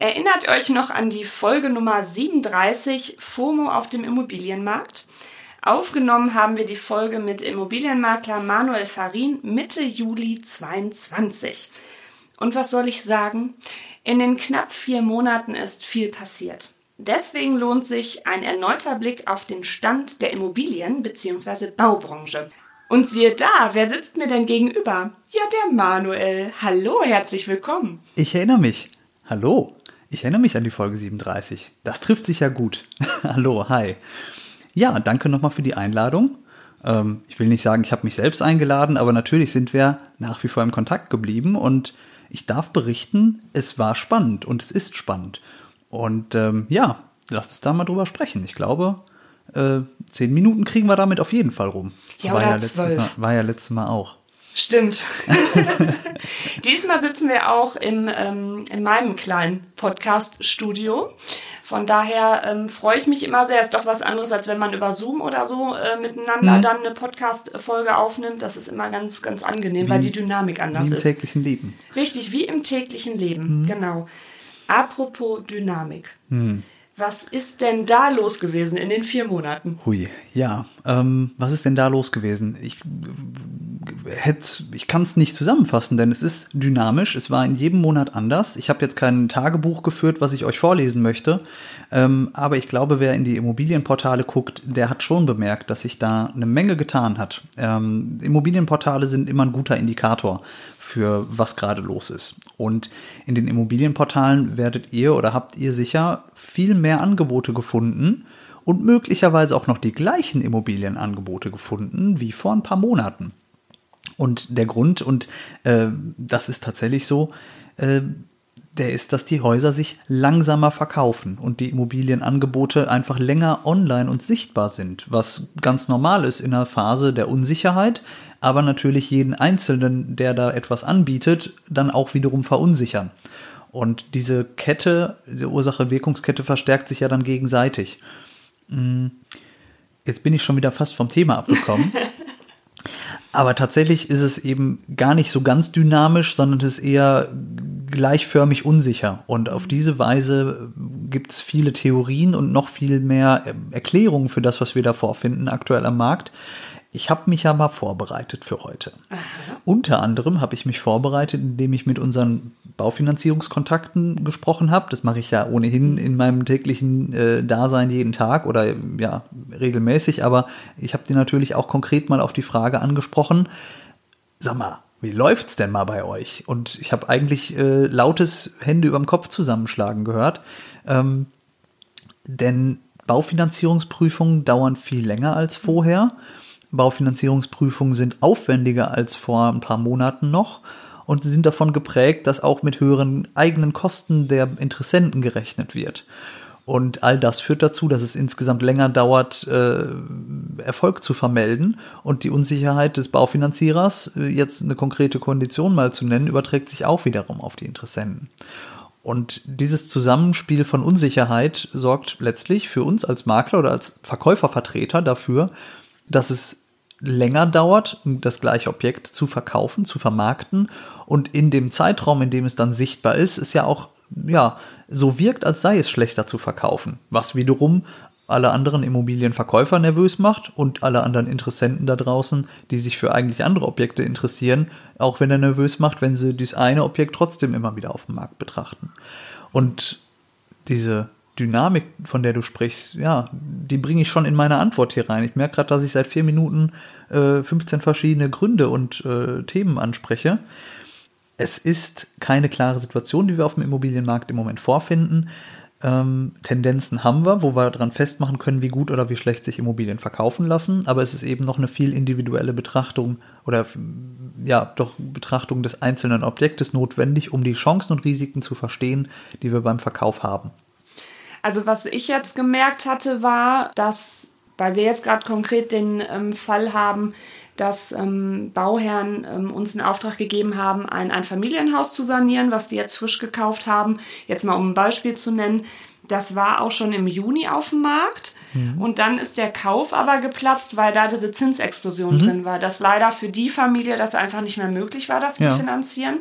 Erinnert euch noch an die Folge Nummer 37 FOMO auf dem Immobilienmarkt? Aufgenommen haben wir die Folge mit Immobilienmakler Manuel Farin Mitte Juli 22. Und was soll ich sagen? In den knapp vier Monaten ist viel passiert. Deswegen lohnt sich ein erneuter Blick auf den Stand der Immobilien- bzw. Baubranche. Und siehe da, wer sitzt mir denn gegenüber? Ja, der Manuel. Hallo, herzlich willkommen. Ich erinnere mich. Hallo. Ich erinnere mich an die Folge 37. Das trifft sich ja gut. Hallo, hi. Ja, danke nochmal für die Einladung. Ähm, ich will nicht sagen, ich habe mich selbst eingeladen, aber natürlich sind wir nach wie vor im Kontakt geblieben und ich darf berichten, es war spannend und es ist spannend. Und ähm, ja, lass uns da mal drüber sprechen. Ich glaube, äh, zehn Minuten kriegen wir damit auf jeden Fall rum. Ja, war ja zwölf. Mal, war ja letztes Mal auch. Stimmt. Diesmal sitzen wir auch im, ähm, in meinem kleinen Podcast-Studio. Von daher ähm, freue ich mich immer sehr. Ist doch was anderes, als wenn man über Zoom oder so äh, miteinander Mhm. dann eine Podcast-Folge aufnimmt. Das ist immer ganz, ganz angenehm, weil die Dynamik anders Wie im ist. täglichen Leben. Richtig, wie im täglichen Leben. Mhm. Genau. Apropos Dynamik. Hm. Was ist denn da los gewesen in den vier Monaten? Hui, ja. Ähm, was ist denn da los gewesen? Ich, hätte, ich kann es nicht zusammenfassen, denn es ist dynamisch. Es war in jedem Monat anders. Ich habe jetzt kein Tagebuch geführt, was ich euch vorlesen möchte. Ähm, aber ich glaube, wer in die Immobilienportale guckt, der hat schon bemerkt, dass sich da eine Menge getan hat. Ähm, Immobilienportale sind immer ein guter Indikator für was gerade los ist. Und in den Immobilienportalen werdet ihr oder habt ihr sicher viel mehr Angebote gefunden und möglicherweise auch noch die gleichen Immobilienangebote gefunden wie vor ein paar Monaten. Und der Grund, und äh, das ist tatsächlich so, äh, der ist, dass die Häuser sich langsamer verkaufen und die Immobilienangebote einfach länger online und sichtbar sind, was ganz normal ist in einer Phase der Unsicherheit, aber natürlich jeden Einzelnen, der da etwas anbietet, dann auch wiederum verunsichern. Und diese Kette, diese Ursache-Wirkungskette verstärkt sich ja dann gegenseitig. Hm, Jetzt bin ich schon wieder fast vom Thema abgekommen. Aber tatsächlich ist es eben gar nicht so ganz dynamisch, sondern es ist eher gleichförmig unsicher. Und auf diese Weise gibt es viele Theorien und noch viel mehr Erklärungen für das, was wir da vorfinden aktuell am Markt. Ich habe mich ja mal vorbereitet für heute. Unter anderem habe ich mich vorbereitet, indem ich mit unseren Baufinanzierungskontakten gesprochen habe. Das mache ich ja ohnehin in meinem täglichen äh, Dasein jeden Tag oder ja regelmäßig. Aber ich habe die natürlich auch konkret mal auf die Frage angesprochen. Sag mal, wie läuft's denn mal bei euch? Und ich habe eigentlich äh, lautes Hände überm Kopf zusammenschlagen gehört. Ähm, denn Baufinanzierungsprüfungen dauern viel länger als vorher. Baufinanzierungsprüfungen sind aufwendiger als vor ein paar Monaten noch und sind davon geprägt, dass auch mit höheren eigenen Kosten der Interessenten gerechnet wird. Und all das führt dazu, dass es insgesamt länger dauert, äh, Erfolg zu vermelden. Und die Unsicherheit des Baufinanzierers, äh, jetzt eine konkrete Kondition mal zu nennen, überträgt sich auch wiederum auf die Interessenten. Und dieses Zusammenspiel von Unsicherheit sorgt letztlich für uns als Makler oder als Verkäufervertreter dafür, dass es länger dauert, das gleiche Objekt zu verkaufen, zu vermarkten. Und in dem Zeitraum, in dem es dann sichtbar ist, es ja auch, ja, so wirkt, als sei es schlechter zu verkaufen. Was wiederum alle anderen Immobilienverkäufer nervös macht und alle anderen Interessenten da draußen, die sich für eigentlich andere Objekte interessieren, auch wenn er nervös macht, wenn sie dieses eine Objekt trotzdem immer wieder auf dem Markt betrachten. Und diese Dynamik, von der du sprichst, ja, die bringe ich schon in meine Antwort hier rein. Ich merke gerade, dass ich seit vier Minuten äh, 15 verschiedene Gründe und äh, Themen anspreche. Es ist keine klare Situation, die wir auf dem Immobilienmarkt im Moment vorfinden. Ähm, Tendenzen haben wir, wo wir daran festmachen können, wie gut oder wie schlecht sich Immobilien verkaufen lassen. Aber es ist eben noch eine viel individuelle Betrachtung oder ja, doch Betrachtung des einzelnen Objektes notwendig, um die Chancen und Risiken zu verstehen, die wir beim Verkauf haben. Also was ich jetzt gemerkt hatte, war, dass, weil wir jetzt gerade konkret den ähm, Fall haben, dass ähm, Bauherren ähm, uns einen Auftrag gegeben haben, ein Einfamilienhaus zu sanieren, was die jetzt frisch gekauft haben. Jetzt mal um ein Beispiel zu nennen. Das war auch schon im Juni auf dem Markt. Mhm. Und dann ist der Kauf aber geplatzt, weil da diese Zinsexplosion mhm. drin war. Dass leider für die Familie das einfach nicht mehr möglich war, das ja. zu finanzieren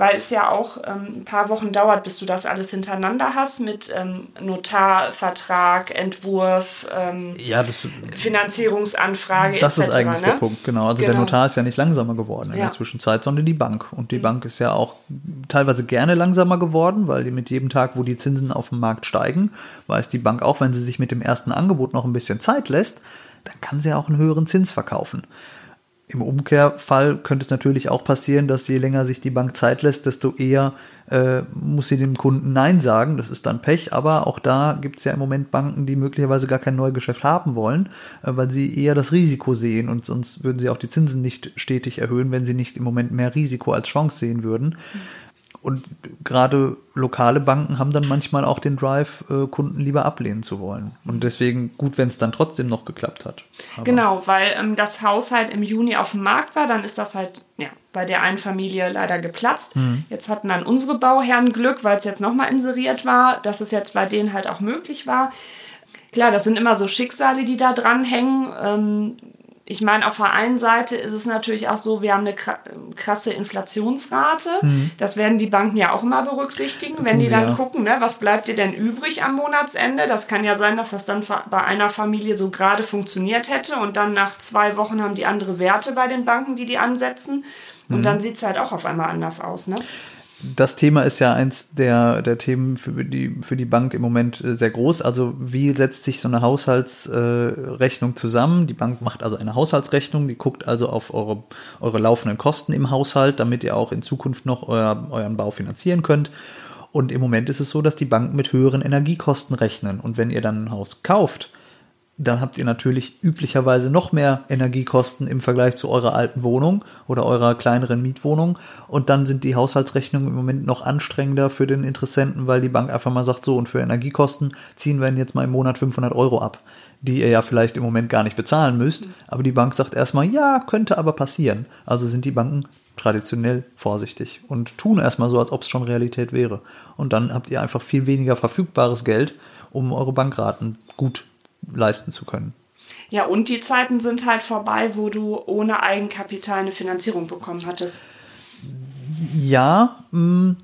weil es ja auch ähm, ein paar Wochen dauert, bis du das alles hintereinander hast mit ähm, Notar, Vertrag, Entwurf, ähm, ja, das, Finanzierungsanfrage das etc. Das ist eigentlich ne? der Punkt, genau. Also genau. der Notar ist ja nicht langsamer geworden in ja. der Zwischenzeit, sondern die Bank. Und die mhm. Bank ist ja auch teilweise gerne langsamer geworden, weil die mit jedem Tag, wo die Zinsen auf dem Markt steigen, weiß die Bank auch, wenn sie sich mit dem ersten Angebot noch ein bisschen Zeit lässt, dann kann sie auch einen höheren Zins verkaufen. Im Umkehrfall könnte es natürlich auch passieren, dass je länger sich die Bank Zeit lässt, desto eher äh, muss sie dem Kunden Nein sagen. Das ist dann Pech, aber auch da gibt es ja im Moment Banken, die möglicherweise gar kein Neugeschäft haben wollen, äh, weil sie eher das Risiko sehen und sonst würden sie auch die Zinsen nicht stetig erhöhen, wenn sie nicht im Moment mehr Risiko als Chance sehen würden. Und gerade lokale Banken haben dann manchmal auch den Drive, äh, Kunden lieber ablehnen zu wollen. Und deswegen gut, wenn es dann trotzdem noch geklappt hat. Aber genau, weil ähm, das Haus halt im Juni auf dem Markt war, dann ist das halt ja, bei der einen Familie leider geplatzt. Mhm. Jetzt hatten dann unsere Bauherren Glück, weil es jetzt nochmal inseriert war, dass es jetzt bei denen halt auch möglich war. Klar, das sind immer so Schicksale, die da dranhängen. Ähm, ich meine, auf der einen Seite ist es natürlich auch so, wir haben eine krasse Inflationsrate. Mhm. Das werden die Banken ja auch immer berücksichtigen, wenn die dann ja. gucken, ne, was bleibt dir denn übrig am Monatsende. Das kann ja sein, dass das dann bei einer Familie so gerade funktioniert hätte und dann nach zwei Wochen haben die andere Werte bei den Banken, die die ansetzen. Und mhm. dann sieht es halt auch auf einmal anders aus. Ne? Das Thema ist ja eins der, der Themen für die, für die Bank im Moment äh, sehr groß. Also wie setzt sich so eine Haushaltsrechnung äh, zusammen? Die Bank macht also eine Haushaltsrechnung, die guckt also auf eure, eure laufenden Kosten im Haushalt, damit ihr auch in Zukunft noch euer, euren Bau finanzieren könnt. Und im Moment ist es so, dass die Banken mit höheren Energiekosten rechnen. Und wenn ihr dann ein Haus kauft, dann habt ihr natürlich üblicherweise noch mehr Energiekosten im Vergleich zu eurer alten Wohnung oder eurer kleineren Mietwohnung. Und dann sind die Haushaltsrechnungen im Moment noch anstrengender für den Interessenten, weil die Bank einfach mal sagt, so und für Energiekosten ziehen wir jetzt mal im Monat 500 Euro ab, die ihr ja vielleicht im Moment gar nicht bezahlen müsst. Aber die Bank sagt erstmal, ja, könnte aber passieren. Also sind die Banken traditionell vorsichtig und tun erstmal so, als ob es schon Realität wäre. Und dann habt ihr einfach viel weniger verfügbares Geld, um eure Bankraten gut leisten zu können. Ja, und die Zeiten sind halt vorbei, wo du ohne Eigenkapital eine Finanzierung bekommen hattest. Ja, mh, hm,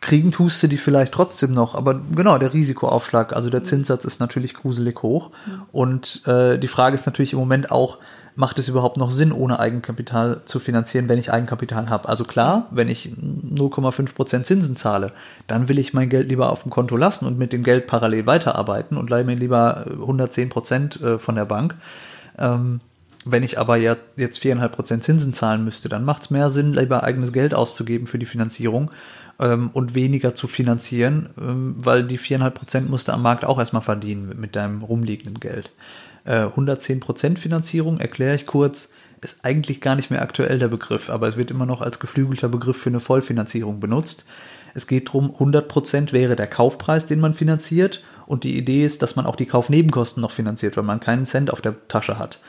kriegen tust du die vielleicht trotzdem noch, aber genau, der Risikoaufschlag, also der Zinssatz ist natürlich gruselig hoch. Mhm. Und äh, die Frage ist natürlich im Moment auch, macht es überhaupt noch Sinn, ohne Eigenkapital zu finanzieren, wenn ich Eigenkapital habe? Also klar, wenn ich 0,5% Zinsen zahle, dann will ich mein Geld lieber auf dem Konto lassen und mit dem Geld parallel weiterarbeiten und leihe mir lieber 110% äh, von der Bank. Ähm, wenn ich aber jetzt 4,5% Zinsen zahlen müsste, dann macht es mehr Sinn, lieber eigenes Geld auszugeben für die Finanzierung ähm, und weniger zu finanzieren, ähm, weil die 4,5% musst du am Markt auch erstmal verdienen mit deinem rumliegenden Geld. 110% äh, Finanzierung, erkläre ich kurz, ist eigentlich gar nicht mehr aktuell der Begriff, aber es wird immer noch als geflügelter Begriff für eine Vollfinanzierung benutzt. Es geht darum, 100% wäre der Kaufpreis, den man finanziert und die Idee ist, dass man auch die Kaufnebenkosten noch finanziert, weil man keinen Cent auf der Tasche hat.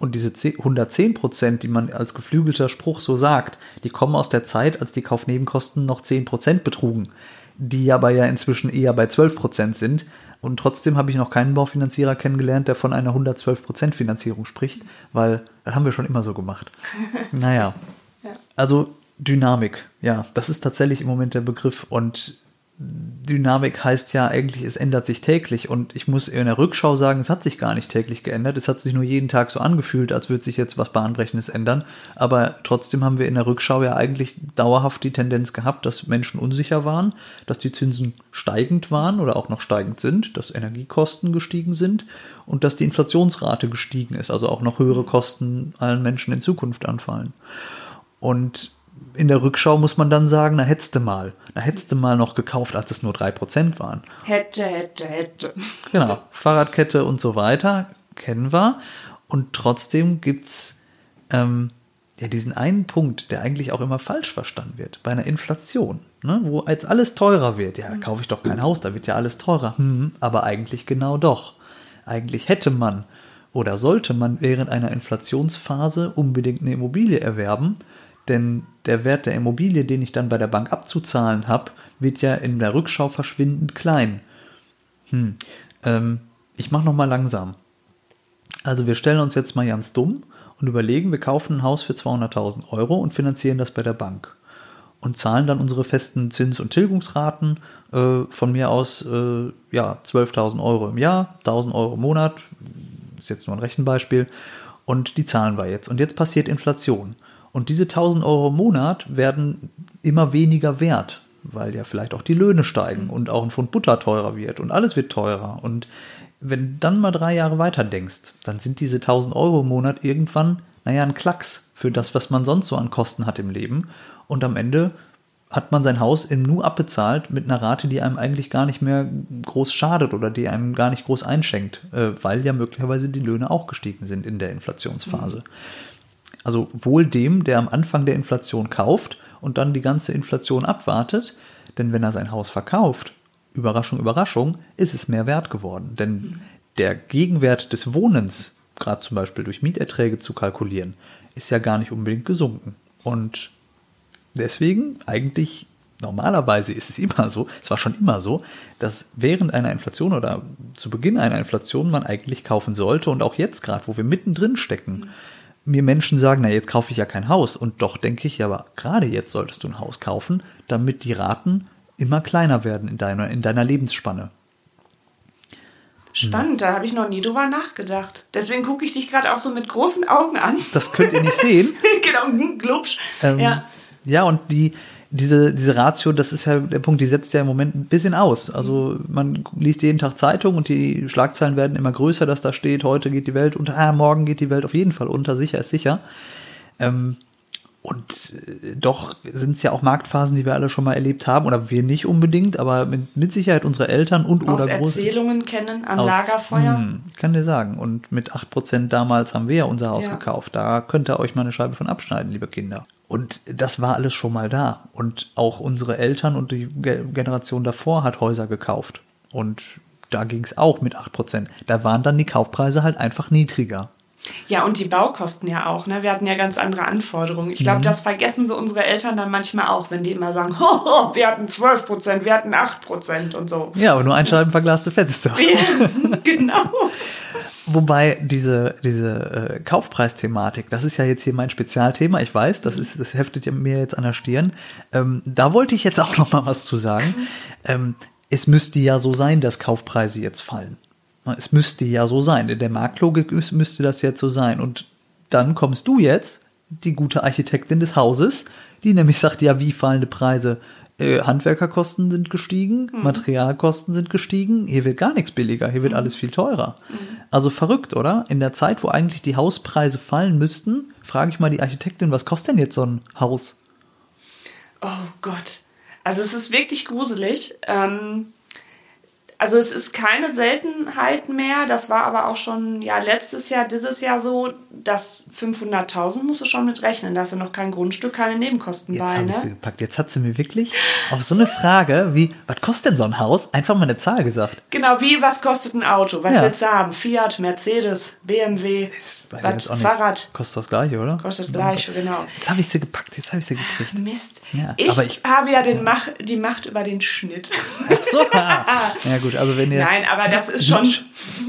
Und diese 110%, die man als geflügelter Spruch so sagt, die kommen aus der Zeit, als die Kaufnebenkosten noch 10% betrugen, die aber ja inzwischen eher bei 12% sind. Und trotzdem habe ich noch keinen Baufinanzierer kennengelernt, der von einer 112% Finanzierung spricht, weil das haben wir schon immer so gemacht. naja. Ja. Also Dynamik, ja, das ist tatsächlich im Moment der Begriff. Und Dynamik heißt ja eigentlich, es ändert sich täglich. Und ich muss in der Rückschau sagen, es hat sich gar nicht täglich geändert. Es hat sich nur jeden Tag so angefühlt, als würde sich jetzt was Bahnbrechendes ändern. Aber trotzdem haben wir in der Rückschau ja eigentlich dauerhaft die Tendenz gehabt, dass Menschen unsicher waren, dass die Zinsen steigend waren oder auch noch steigend sind, dass Energiekosten gestiegen sind und dass die Inflationsrate gestiegen ist. Also auch noch höhere Kosten allen Menschen in Zukunft anfallen. Und in der Rückschau muss man dann sagen, na hättest du mal. Na hättest du mal noch gekauft, als es nur 3% waren. Hätte, hätte, hätte. Genau, Fahrradkette und so weiter kennen wir. Und trotzdem gibt's ähm, ja diesen einen Punkt, der eigentlich auch immer falsch verstanden wird, bei einer Inflation, ne, wo als alles teurer wird. Ja, kaufe ich doch kein Haus, da wird ja alles teurer. Hm, aber eigentlich genau doch. Eigentlich hätte man oder sollte man während einer Inflationsphase unbedingt eine Immobilie erwerben, denn der Wert der Immobilie, den ich dann bei der Bank abzuzahlen habe, wird ja in der Rückschau verschwindend klein. Hm. Ähm, ich mache noch mal langsam. Also wir stellen uns jetzt mal ganz dumm und überlegen, wir kaufen ein Haus für 200.000 Euro und finanzieren das bei der Bank und zahlen dann unsere festen Zins- und Tilgungsraten äh, von mir aus äh, ja 12.000 Euro im Jahr, 1.000 Euro im Monat, ist jetzt nur ein Rechenbeispiel und die zahlen wir jetzt. Und jetzt passiert Inflation. Und diese 1000 Euro im Monat werden immer weniger wert, weil ja vielleicht auch die Löhne steigen und auch ein Pfund Butter teurer wird und alles wird teurer. Und wenn du dann mal drei Jahre weiter denkst, dann sind diese 1000 Euro im Monat irgendwann, naja, ein Klacks für das, was man sonst so an Kosten hat im Leben. Und am Ende hat man sein Haus im Nu abbezahlt mit einer Rate, die einem eigentlich gar nicht mehr groß schadet oder die einem gar nicht groß einschenkt, äh, weil ja möglicherweise die Löhne auch gestiegen sind in der Inflationsphase. Also wohl dem, der am Anfang der Inflation kauft und dann die ganze Inflation abwartet, denn wenn er sein Haus verkauft, Überraschung, Überraschung, ist es mehr wert geworden. Denn der Gegenwert des Wohnens, gerade zum Beispiel durch Mieterträge zu kalkulieren, ist ja gar nicht unbedingt gesunken. Und deswegen eigentlich normalerweise ist es immer so, es war schon immer so, dass während einer Inflation oder zu Beginn einer Inflation man eigentlich kaufen sollte und auch jetzt gerade, wo wir mittendrin stecken, mir Menschen sagen, na jetzt kaufe ich ja kein Haus und doch denke ich, ja, aber gerade jetzt solltest du ein Haus kaufen, damit die Raten immer kleiner werden in deiner, in deiner Lebensspanne. Spannend, da habe ich noch nie drüber nachgedacht. Deswegen gucke ich dich gerade auch so mit großen Augen an. Das könnt ihr nicht sehen. genau, glubsch. Ähm, ja. ja, und die, diese, diese Ratio, das ist ja der Punkt, die setzt ja im Moment ein bisschen aus. Also man liest jeden Tag Zeitung und die Schlagzeilen werden immer größer, dass da steht, heute geht die Welt unter, ah, morgen geht die Welt auf jeden Fall unter, sicher ist sicher. Ähm, und äh, doch sind es ja auch Marktphasen, die wir alle schon mal erlebt haben, oder wir nicht unbedingt, aber mit, mit Sicherheit unsere Eltern und Aus oder Erzählungen kennen an aus- Lagerfeuer. Hm, kann dir sagen. Und mit 8% damals haben wir ja unser Haus Ja. gekauft. Da könnt ihr euch mal eine Scheibe von abschneiden, liebe Kinder. Und das war alles schon mal da. Und auch unsere Eltern und die Ge- Generation davor hat Häuser gekauft. Und da ging es auch mit 8%. Da waren dann die Kaufpreise halt einfach niedriger. Ja, und die Baukosten ja auch. Ne? Wir hatten ja ganz andere Anforderungen. Ich Mhm. glaube, das vergessen so unsere Eltern dann manchmal auch, wenn die immer sagen, Hoho, wir hatten 12 Prozent, wir hatten 8 Prozent und so. Ja, aber nur ein scheibenverglaste Fenster. Ja, genau. Wobei diese, diese äh, Kaufpreisthematik, das ist ja jetzt hier mein Spezialthema, ich weiß, das, ist, das heftet ja mir jetzt an der Stirn. Ähm, da wollte ich jetzt auch noch mal was zu sagen. Ähm, es müsste ja so sein, dass Kaufpreise jetzt fallen. Es müsste ja so sein. In der Marktlogik müsste das jetzt so sein. Und dann kommst du jetzt, die gute Architektin des Hauses, die nämlich sagt, ja, wie fallende Preise? Äh, Handwerkerkosten sind gestiegen, Materialkosten sind gestiegen, hier wird gar nichts billiger, hier wird alles viel teurer. Also verrückt, oder? In der Zeit, wo eigentlich die Hauspreise fallen müssten, frage ich mal die Architektin, was kostet denn jetzt so ein Haus? Oh Gott. Also es ist wirklich gruselig. Ähm, also es ist keine Seltenheit mehr. Das war aber auch schon ja letztes Jahr, dieses Jahr so, dass 500.000 musst du schon mit rechnen. Da hast du noch kein Grundstück, keine Nebenkosten Jetzt bei. ich sie Ne? gepackt. Jetzt hat sie mir wirklich auf so eine Frage wie, was kostet denn so ein Haus? Einfach mal eine Zahl gesagt. Genau, wie, was kostet ein Auto? Was Ja. willst du haben? Fiat, Mercedes, BMW, was. Fahrrad. Kostet das gleiche, oder? Kostet gleich, genau. Jetzt habe ich sie gepackt, jetzt habe ich sie gekriegt. Mist. Ja, ich, ich- habe ja den Mach, die Macht über den Schnitt. Ach so. ja gut, also wenn ihr Nein, aber das ist schon.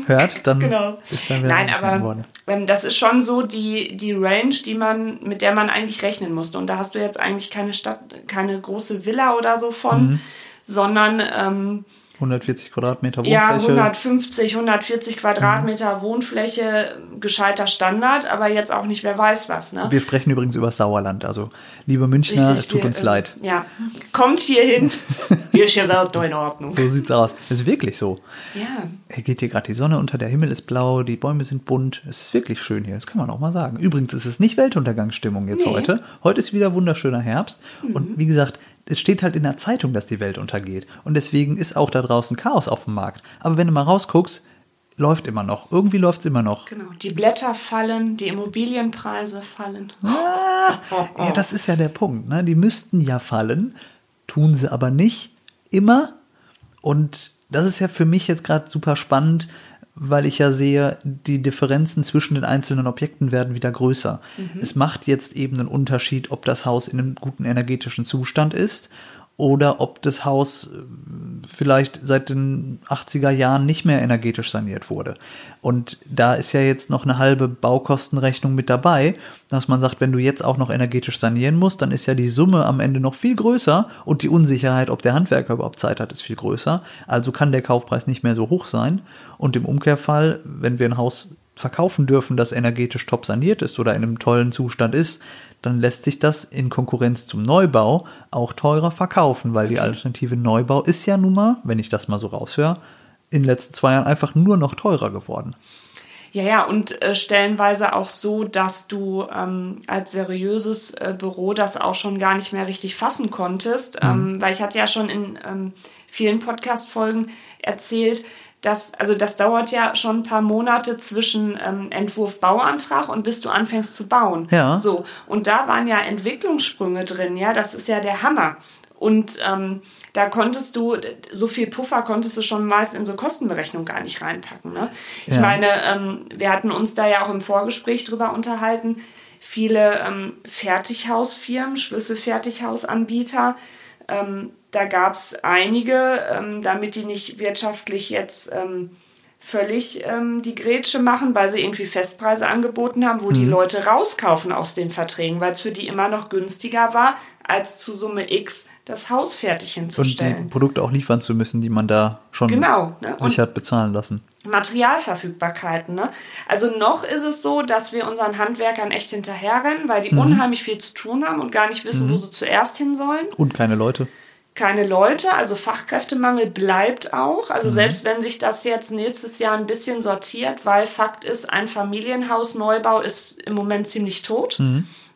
hört, dann Genau. ist dann wieder Nein, aber geworden. ähm, das ist schon so die, die Range, die man, mit der man eigentlich rechnen musste. Und da hast du jetzt eigentlich keine Stadt, keine große Villa oder so von, Mhm. sondern ähm, 140 Quadratmeter Wohnfläche. Ja, 150, 140 Quadratmeter mhm. Wohnfläche, gescheiter Standard, aber jetzt auch nicht, wer weiß was. Ne? Wir sprechen übrigens über Sauerland, also liebe Münchner, Richtig, es tut wir, uns äh, leid. Ja, kommt hier hin, hier ist die Welt in Ordnung. So sieht's aus. Es ist wirklich so. Ja. Hier geht hier gerade die Sonne unter, der Himmel ist blau, die Bäume sind bunt. Es ist wirklich schön hier, das kann man auch mal sagen. Übrigens ist es nicht Weltuntergangsstimmung jetzt nee. heute. Heute ist wieder wunderschöner Herbst. Mhm. Und wie gesagt, es steht halt in der Zeitung, dass die Welt untergeht. Und deswegen ist auch da draußen Chaos auf dem Markt. Aber wenn du mal rausguckst, läuft immer noch. Irgendwie läuft es immer noch. Genau. Die Blätter fallen, die Immobilienpreise fallen. Ah, ja, das ist ja der Punkt. Ne? Die müssten ja fallen, tun sie aber nicht immer. Und das ist ja für mich jetzt gerade super spannend, weil ich ja sehe, die Differenzen zwischen den einzelnen Objekten werden wieder größer. Mhm. Es macht jetzt eben einen Unterschied, ob das Haus in einem guten energetischen Zustand ist oder ob das Haus äh, vielleicht seit den 80er Jahren nicht mehr energetisch saniert wurde. Und da ist ja jetzt noch eine halbe Baukostenrechnung mit dabei, dass man sagt, wenn du jetzt auch noch energetisch sanieren musst, dann ist ja die Summe am Ende noch viel größer und die Unsicherheit, ob der Handwerker überhaupt Zeit hat, ist viel größer. Also kann der Kaufpreis nicht mehr so hoch sein. Und im Umkehrfall, wenn wir ein Haus verkaufen dürfen, das energetisch top saniert ist oder in einem tollen Zustand ist, dann lässt sich das in Konkurrenz zum Neubau auch teurer verkaufen, weil die Alternative Neubau ist ja nun mal, wenn ich das mal so raushöre, in den letzten zwei Jahren einfach nur noch teurer geworden. Ja, ja, und äh, stellenweise auch so, dass du ähm, als seriöses äh, Büro das auch schon gar nicht mehr richtig fassen konntest, mhm. ähm, weil ich hatte ja schon in ähm, vielen Podcast-Folgen erzählt, das, also das dauert ja schon ein paar Monate zwischen ähm, Entwurf Bauantrag und bis du anfängst zu bauen. Ja. So. Und da waren ja Entwicklungssprünge drin, ja, das ist ja der Hammer. Und ähm, da konntest du, so viel Puffer konntest du schon meist in so Kostenberechnung gar nicht reinpacken. Ne? Ich ja. meine, ähm, wir hatten uns da ja auch im Vorgespräch drüber unterhalten. Viele ähm, Fertighausfirmen, Schlüsselfertighausanbieter, ähm, da gab es einige, ähm, damit die nicht wirtschaftlich jetzt ähm, völlig ähm, die Grätsche machen, weil sie irgendwie Festpreise angeboten haben, wo mhm. die Leute rauskaufen aus den Verträgen, weil es für die immer noch günstiger war, als zu Summe X das Haus fertig hinzustellen. Und die Produkte auch liefern zu müssen, die man da schon genau, ne? sich hat bezahlen lassen. Materialverfügbarkeiten. Ne? Also noch ist es so, dass wir unseren Handwerkern echt hinterherrennen, weil die mhm. unheimlich viel zu tun haben und gar nicht wissen, mhm. wo sie zuerst hin sollen. Und keine Leute keine Leute, also Fachkräftemangel bleibt auch. Also mhm. selbst wenn sich das jetzt nächstes Jahr ein bisschen sortiert, weil Fakt ist, ein Familienhausneubau ist im Moment ziemlich tot.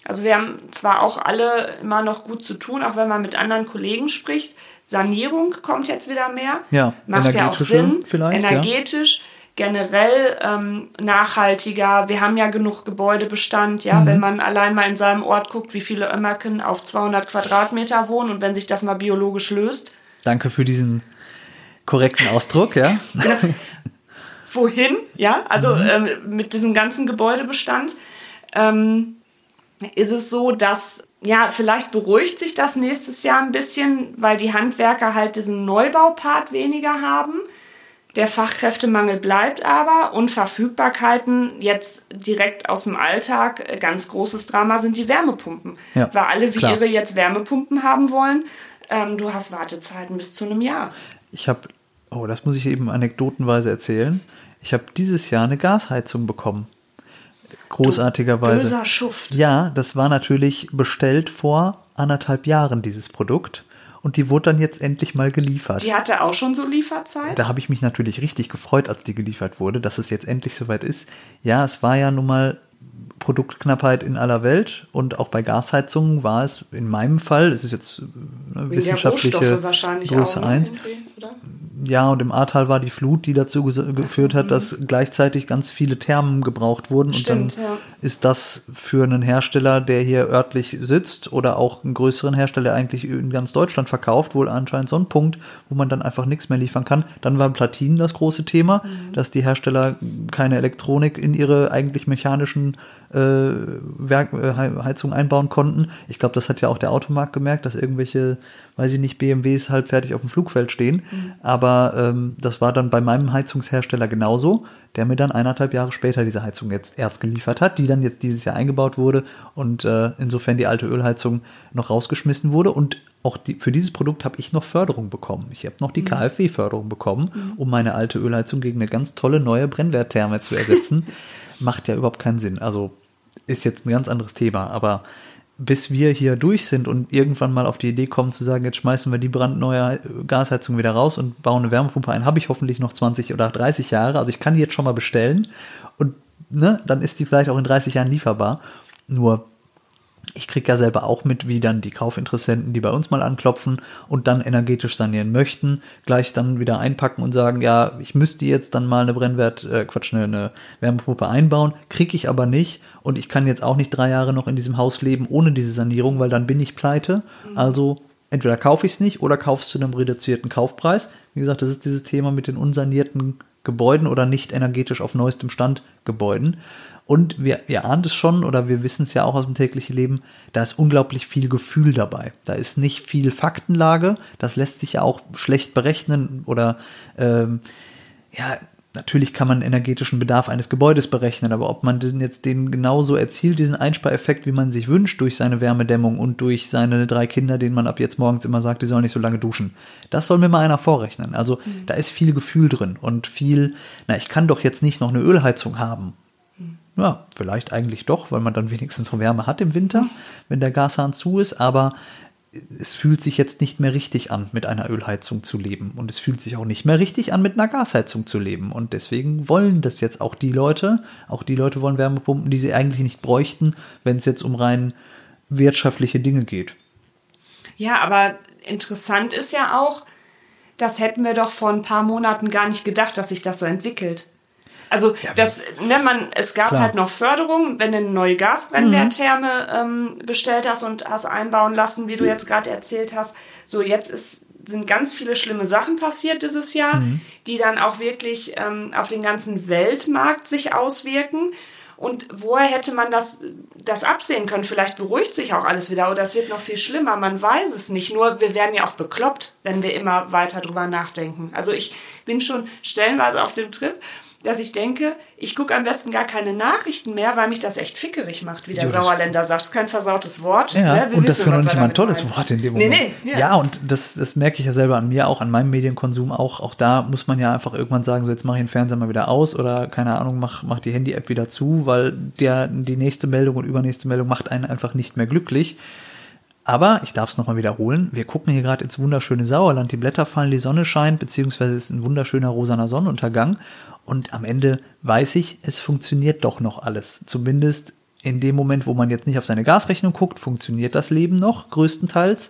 Also wir haben zwar auch alle immer noch gut zu tun, auch wenn man mit anderen Kollegen spricht. Sanierung kommt jetzt wieder mehr. Ja, macht ja auch Sinn. Vielleicht, energetisch. Ja generell ähm, nachhaltiger. Wir haben ja genug Gebäudebestand, ja, mhm. wenn man allein mal in seinem Ort guckt, wie viele Ömmerken auf 200 Quadratmeter wohnen und wenn sich das mal biologisch löst. Danke für diesen korrekten Ausdruck, ja. Genau. Wohin, ja, also mhm. ähm, mit diesem ganzen Gebäudebestand ähm, ist es so, dass ja, vielleicht beruhigt sich das nächstes Jahr ein bisschen, weil die Handwerker halt diesen Neubaupart weniger haben. Der Fachkräftemangel bleibt aber und Verfügbarkeiten jetzt direkt aus dem Alltag, äh, ganz großes Drama sind die Wärmepumpen. Ja, Weil alle wie ihre jetzt Wärmepumpen haben wollen. Ähm, du hast Wartezeiten bis zu einem Jahr. Ich habe, oh, das muss ich eben anekdotenweise erzählen. Ich habe dieses Jahr eine Gasheizung bekommen. Großartigerweise. böser Schuft. Ja, das war natürlich bestellt vor anderthalb Jahren, dieses Produkt und die wurde dann jetzt endlich mal geliefert. Die hatte auch schon so Lieferzeit? Da habe ich mich natürlich richtig gefreut, als die geliefert wurde, dass es jetzt endlich soweit ist. Ja, es war ja nun mal Produktknappheit in aller Welt und auch bei Gasheizungen war es in meinem Fall, es ist jetzt eine wissenschaftliche Größe 1, ja, und im Ahrtal war die Flut, die dazu geführt hat, dass gleichzeitig ganz viele Thermen gebraucht wurden. Stimmt, und dann ja. ist das für einen Hersteller, der hier örtlich sitzt oder auch einen größeren Hersteller, der eigentlich in ganz Deutschland verkauft, wohl anscheinend so ein Punkt, wo man dann einfach nichts mehr liefern kann. Dann war Platinen das große Thema, mhm. dass die Hersteller keine Elektronik in ihre eigentlich mechanischen äh, Werk, äh, Heizung einbauen konnten. Ich glaube, das hat ja auch der Automarkt gemerkt, dass irgendwelche weiß ich nicht, BMWs halb fertig auf dem Flugfeld stehen. Mhm. Aber ähm, das war dann bei meinem Heizungshersteller genauso, der mir dann eineinhalb Jahre später diese Heizung jetzt erst geliefert hat, die dann jetzt dieses Jahr eingebaut wurde und äh, insofern die alte Ölheizung noch rausgeschmissen wurde. Und auch die, für dieses Produkt habe ich noch Förderung bekommen. Ich habe noch die mhm. KfW-Förderung bekommen, mhm. um meine alte Ölheizung gegen eine ganz tolle neue Brennwerttherme zu ersetzen. Macht ja überhaupt keinen Sinn. Also ist jetzt ein ganz anderes Thema, aber bis wir hier durch sind und irgendwann mal auf die Idee kommen zu sagen, jetzt schmeißen wir die brandneue Gasheizung wieder raus und bauen eine Wärmepumpe ein, habe ich hoffentlich noch 20 oder 30 Jahre. Also ich kann die jetzt schon mal bestellen und ne, dann ist die vielleicht auch in 30 Jahren lieferbar. Nur ich kriege ja selber auch mit, wie dann die Kaufinteressenten, die bei uns mal anklopfen und dann energetisch sanieren möchten, gleich dann wieder einpacken und sagen, ja, ich müsste jetzt dann mal eine Brennwert, äh, Quatsch, eine, eine Wärmepumpe einbauen, kriege ich aber nicht und ich kann jetzt auch nicht drei Jahre noch in diesem Haus leben ohne diese Sanierung, weil dann bin ich pleite. Mhm. Also entweder kaufe ich es nicht oder kaufe es zu einem reduzierten Kaufpreis. Wie gesagt, das ist dieses Thema mit den unsanierten Gebäuden oder nicht energetisch auf neuestem Stand Gebäuden. Und wir, ihr ahnt es schon oder wir wissen es ja auch aus dem täglichen Leben, da ist unglaublich viel Gefühl dabei. Da ist nicht viel Faktenlage, das lässt sich ja auch schlecht berechnen oder ähm, ja, natürlich kann man energetischen Bedarf eines Gebäudes berechnen, aber ob man denn jetzt den genauso erzielt, diesen Einspareffekt, wie man sich wünscht, durch seine Wärmedämmung und durch seine drei Kinder, denen man ab jetzt morgens immer sagt, die sollen nicht so lange duschen. Das soll mir mal einer vorrechnen. Also mhm. da ist viel Gefühl drin und viel, na, ich kann doch jetzt nicht noch eine Ölheizung haben. Ja, vielleicht eigentlich doch, weil man dann wenigstens noch Wärme hat im Winter, wenn der Gashahn zu ist, aber es fühlt sich jetzt nicht mehr richtig an, mit einer Ölheizung zu leben. Und es fühlt sich auch nicht mehr richtig an, mit einer Gasheizung zu leben. Und deswegen wollen das jetzt auch die Leute. Auch die Leute wollen Wärmepumpen, die sie eigentlich nicht bräuchten, wenn es jetzt um rein wirtschaftliche Dinge geht. Ja, aber interessant ist ja auch, das hätten wir doch vor ein paar Monaten gar nicht gedacht, dass sich das so entwickelt. Also ja, das, ne, man, es gab klar. halt noch Förderung, wenn du eine neue Gasbrennwerttherme mhm. ähm, bestellt hast und hast einbauen lassen, wie du jetzt gerade erzählt hast. So, jetzt ist, sind ganz viele schlimme Sachen passiert dieses Jahr, mhm. die dann auch wirklich ähm, auf den ganzen Weltmarkt sich auswirken. Und woher hätte man das, das absehen können? Vielleicht beruhigt sich auch alles wieder oder es wird noch viel schlimmer. Man weiß es nicht. Nur wir werden ja auch bekloppt, wenn wir immer weiter drüber nachdenken. Also ich bin schon stellenweise auf dem Trip dass ich denke, ich gucke am besten gar keine Nachrichten mehr, weil mich das echt fickerig macht, wie der ja, Sauerländer sagt. Das ist kein versautes Wort. Ja, ne? und das ist ja noch nicht mal ein tolles meinen. Wort in dem Moment. Nee, nee, ja. ja, und das, das merke ich ja selber an mir, auch an meinem Medienkonsum auch. Auch da muss man ja einfach irgendwann sagen, so jetzt mache ich den Fernseher mal wieder aus oder keine Ahnung, mach, mach die Handy-App wieder zu, weil der, die nächste Meldung und übernächste Meldung macht einen einfach nicht mehr glücklich. Aber ich darf es nochmal wiederholen. Wir gucken hier gerade ins wunderschöne Sauerland. Die Blätter fallen, die Sonne scheint, beziehungsweise es ist ein wunderschöner rosaner Sonnenuntergang. Und am Ende weiß ich, es funktioniert doch noch alles. Zumindest in dem Moment, wo man jetzt nicht auf seine Gasrechnung guckt, funktioniert das Leben noch größtenteils.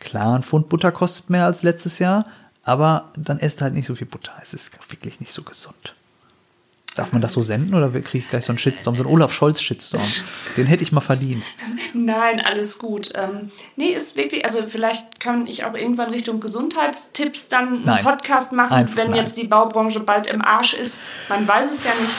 Klar, ein Pfund Butter kostet mehr als letztes Jahr, aber dann esst halt nicht so viel Butter. Es ist wirklich nicht so gesund. Darf man das so senden oder kriege ich gleich so einen Shitstorm, so einen Olaf Scholz-Shitstorm? Den hätte ich mal verdient. Nein, alles gut. Ähm, nee, ist wirklich, also vielleicht kann ich auch irgendwann Richtung Gesundheitstipps dann einen nein. Podcast machen, Einfach wenn nein. jetzt die Baubranche bald im Arsch ist. Man weiß es ja nicht.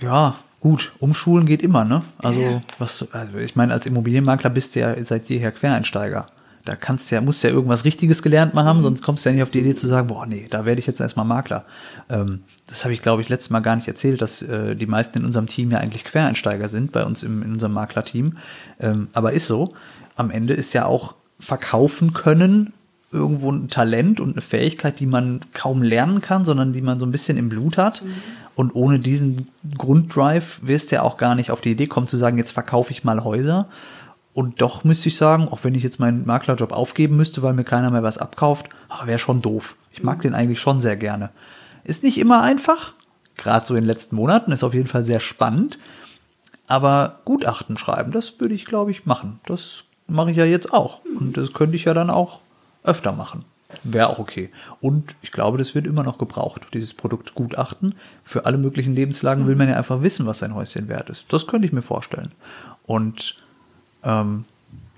Ja, gut, umschulen geht immer, ne? Also, was, also ich meine, als Immobilienmakler bist du ja seit jeher Quereinsteiger da kannst ja, musst ja irgendwas Richtiges gelernt mal haben, mhm. sonst kommst du ja nicht auf die Idee zu sagen, boah, nee, da werde ich jetzt erstmal Makler. Ähm, das habe ich, glaube ich, letztes Mal gar nicht erzählt, dass äh, die meisten in unserem Team ja eigentlich Quereinsteiger sind, bei uns im, in unserem Maklerteam. Ähm, aber ist so. Am Ende ist ja auch verkaufen können irgendwo ein Talent und eine Fähigkeit, die man kaum lernen kann, sondern die man so ein bisschen im Blut hat. Mhm. Und ohne diesen Grunddrive wirst du ja auch gar nicht auf die Idee kommen zu sagen, jetzt verkaufe ich mal Häuser, und doch müsste ich sagen, auch wenn ich jetzt meinen Maklerjob aufgeben müsste, weil mir keiner mehr was abkauft, ah, wäre schon doof. Ich mag den eigentlich schon sehr gerne. Ist nicht immer einfach, gerade so in den letzten Monaten, ist auf jeden Fall sehr spannend. Aber Gutachten schreiben, das würde ich, glaube ich, machen. Das mache ich ja jetzt auch. Und das könnte ich ja dann auch öfter machen. Wäre auch okay. Und ich glaube, das wird immer noch gebraucht, dieses Produkt Gutachten. Für alle möglichen Lebenslagen will man ja einfach wissen, was sein Häuschen wert ist. Das könnte ich mir vorstellen. Und ähm,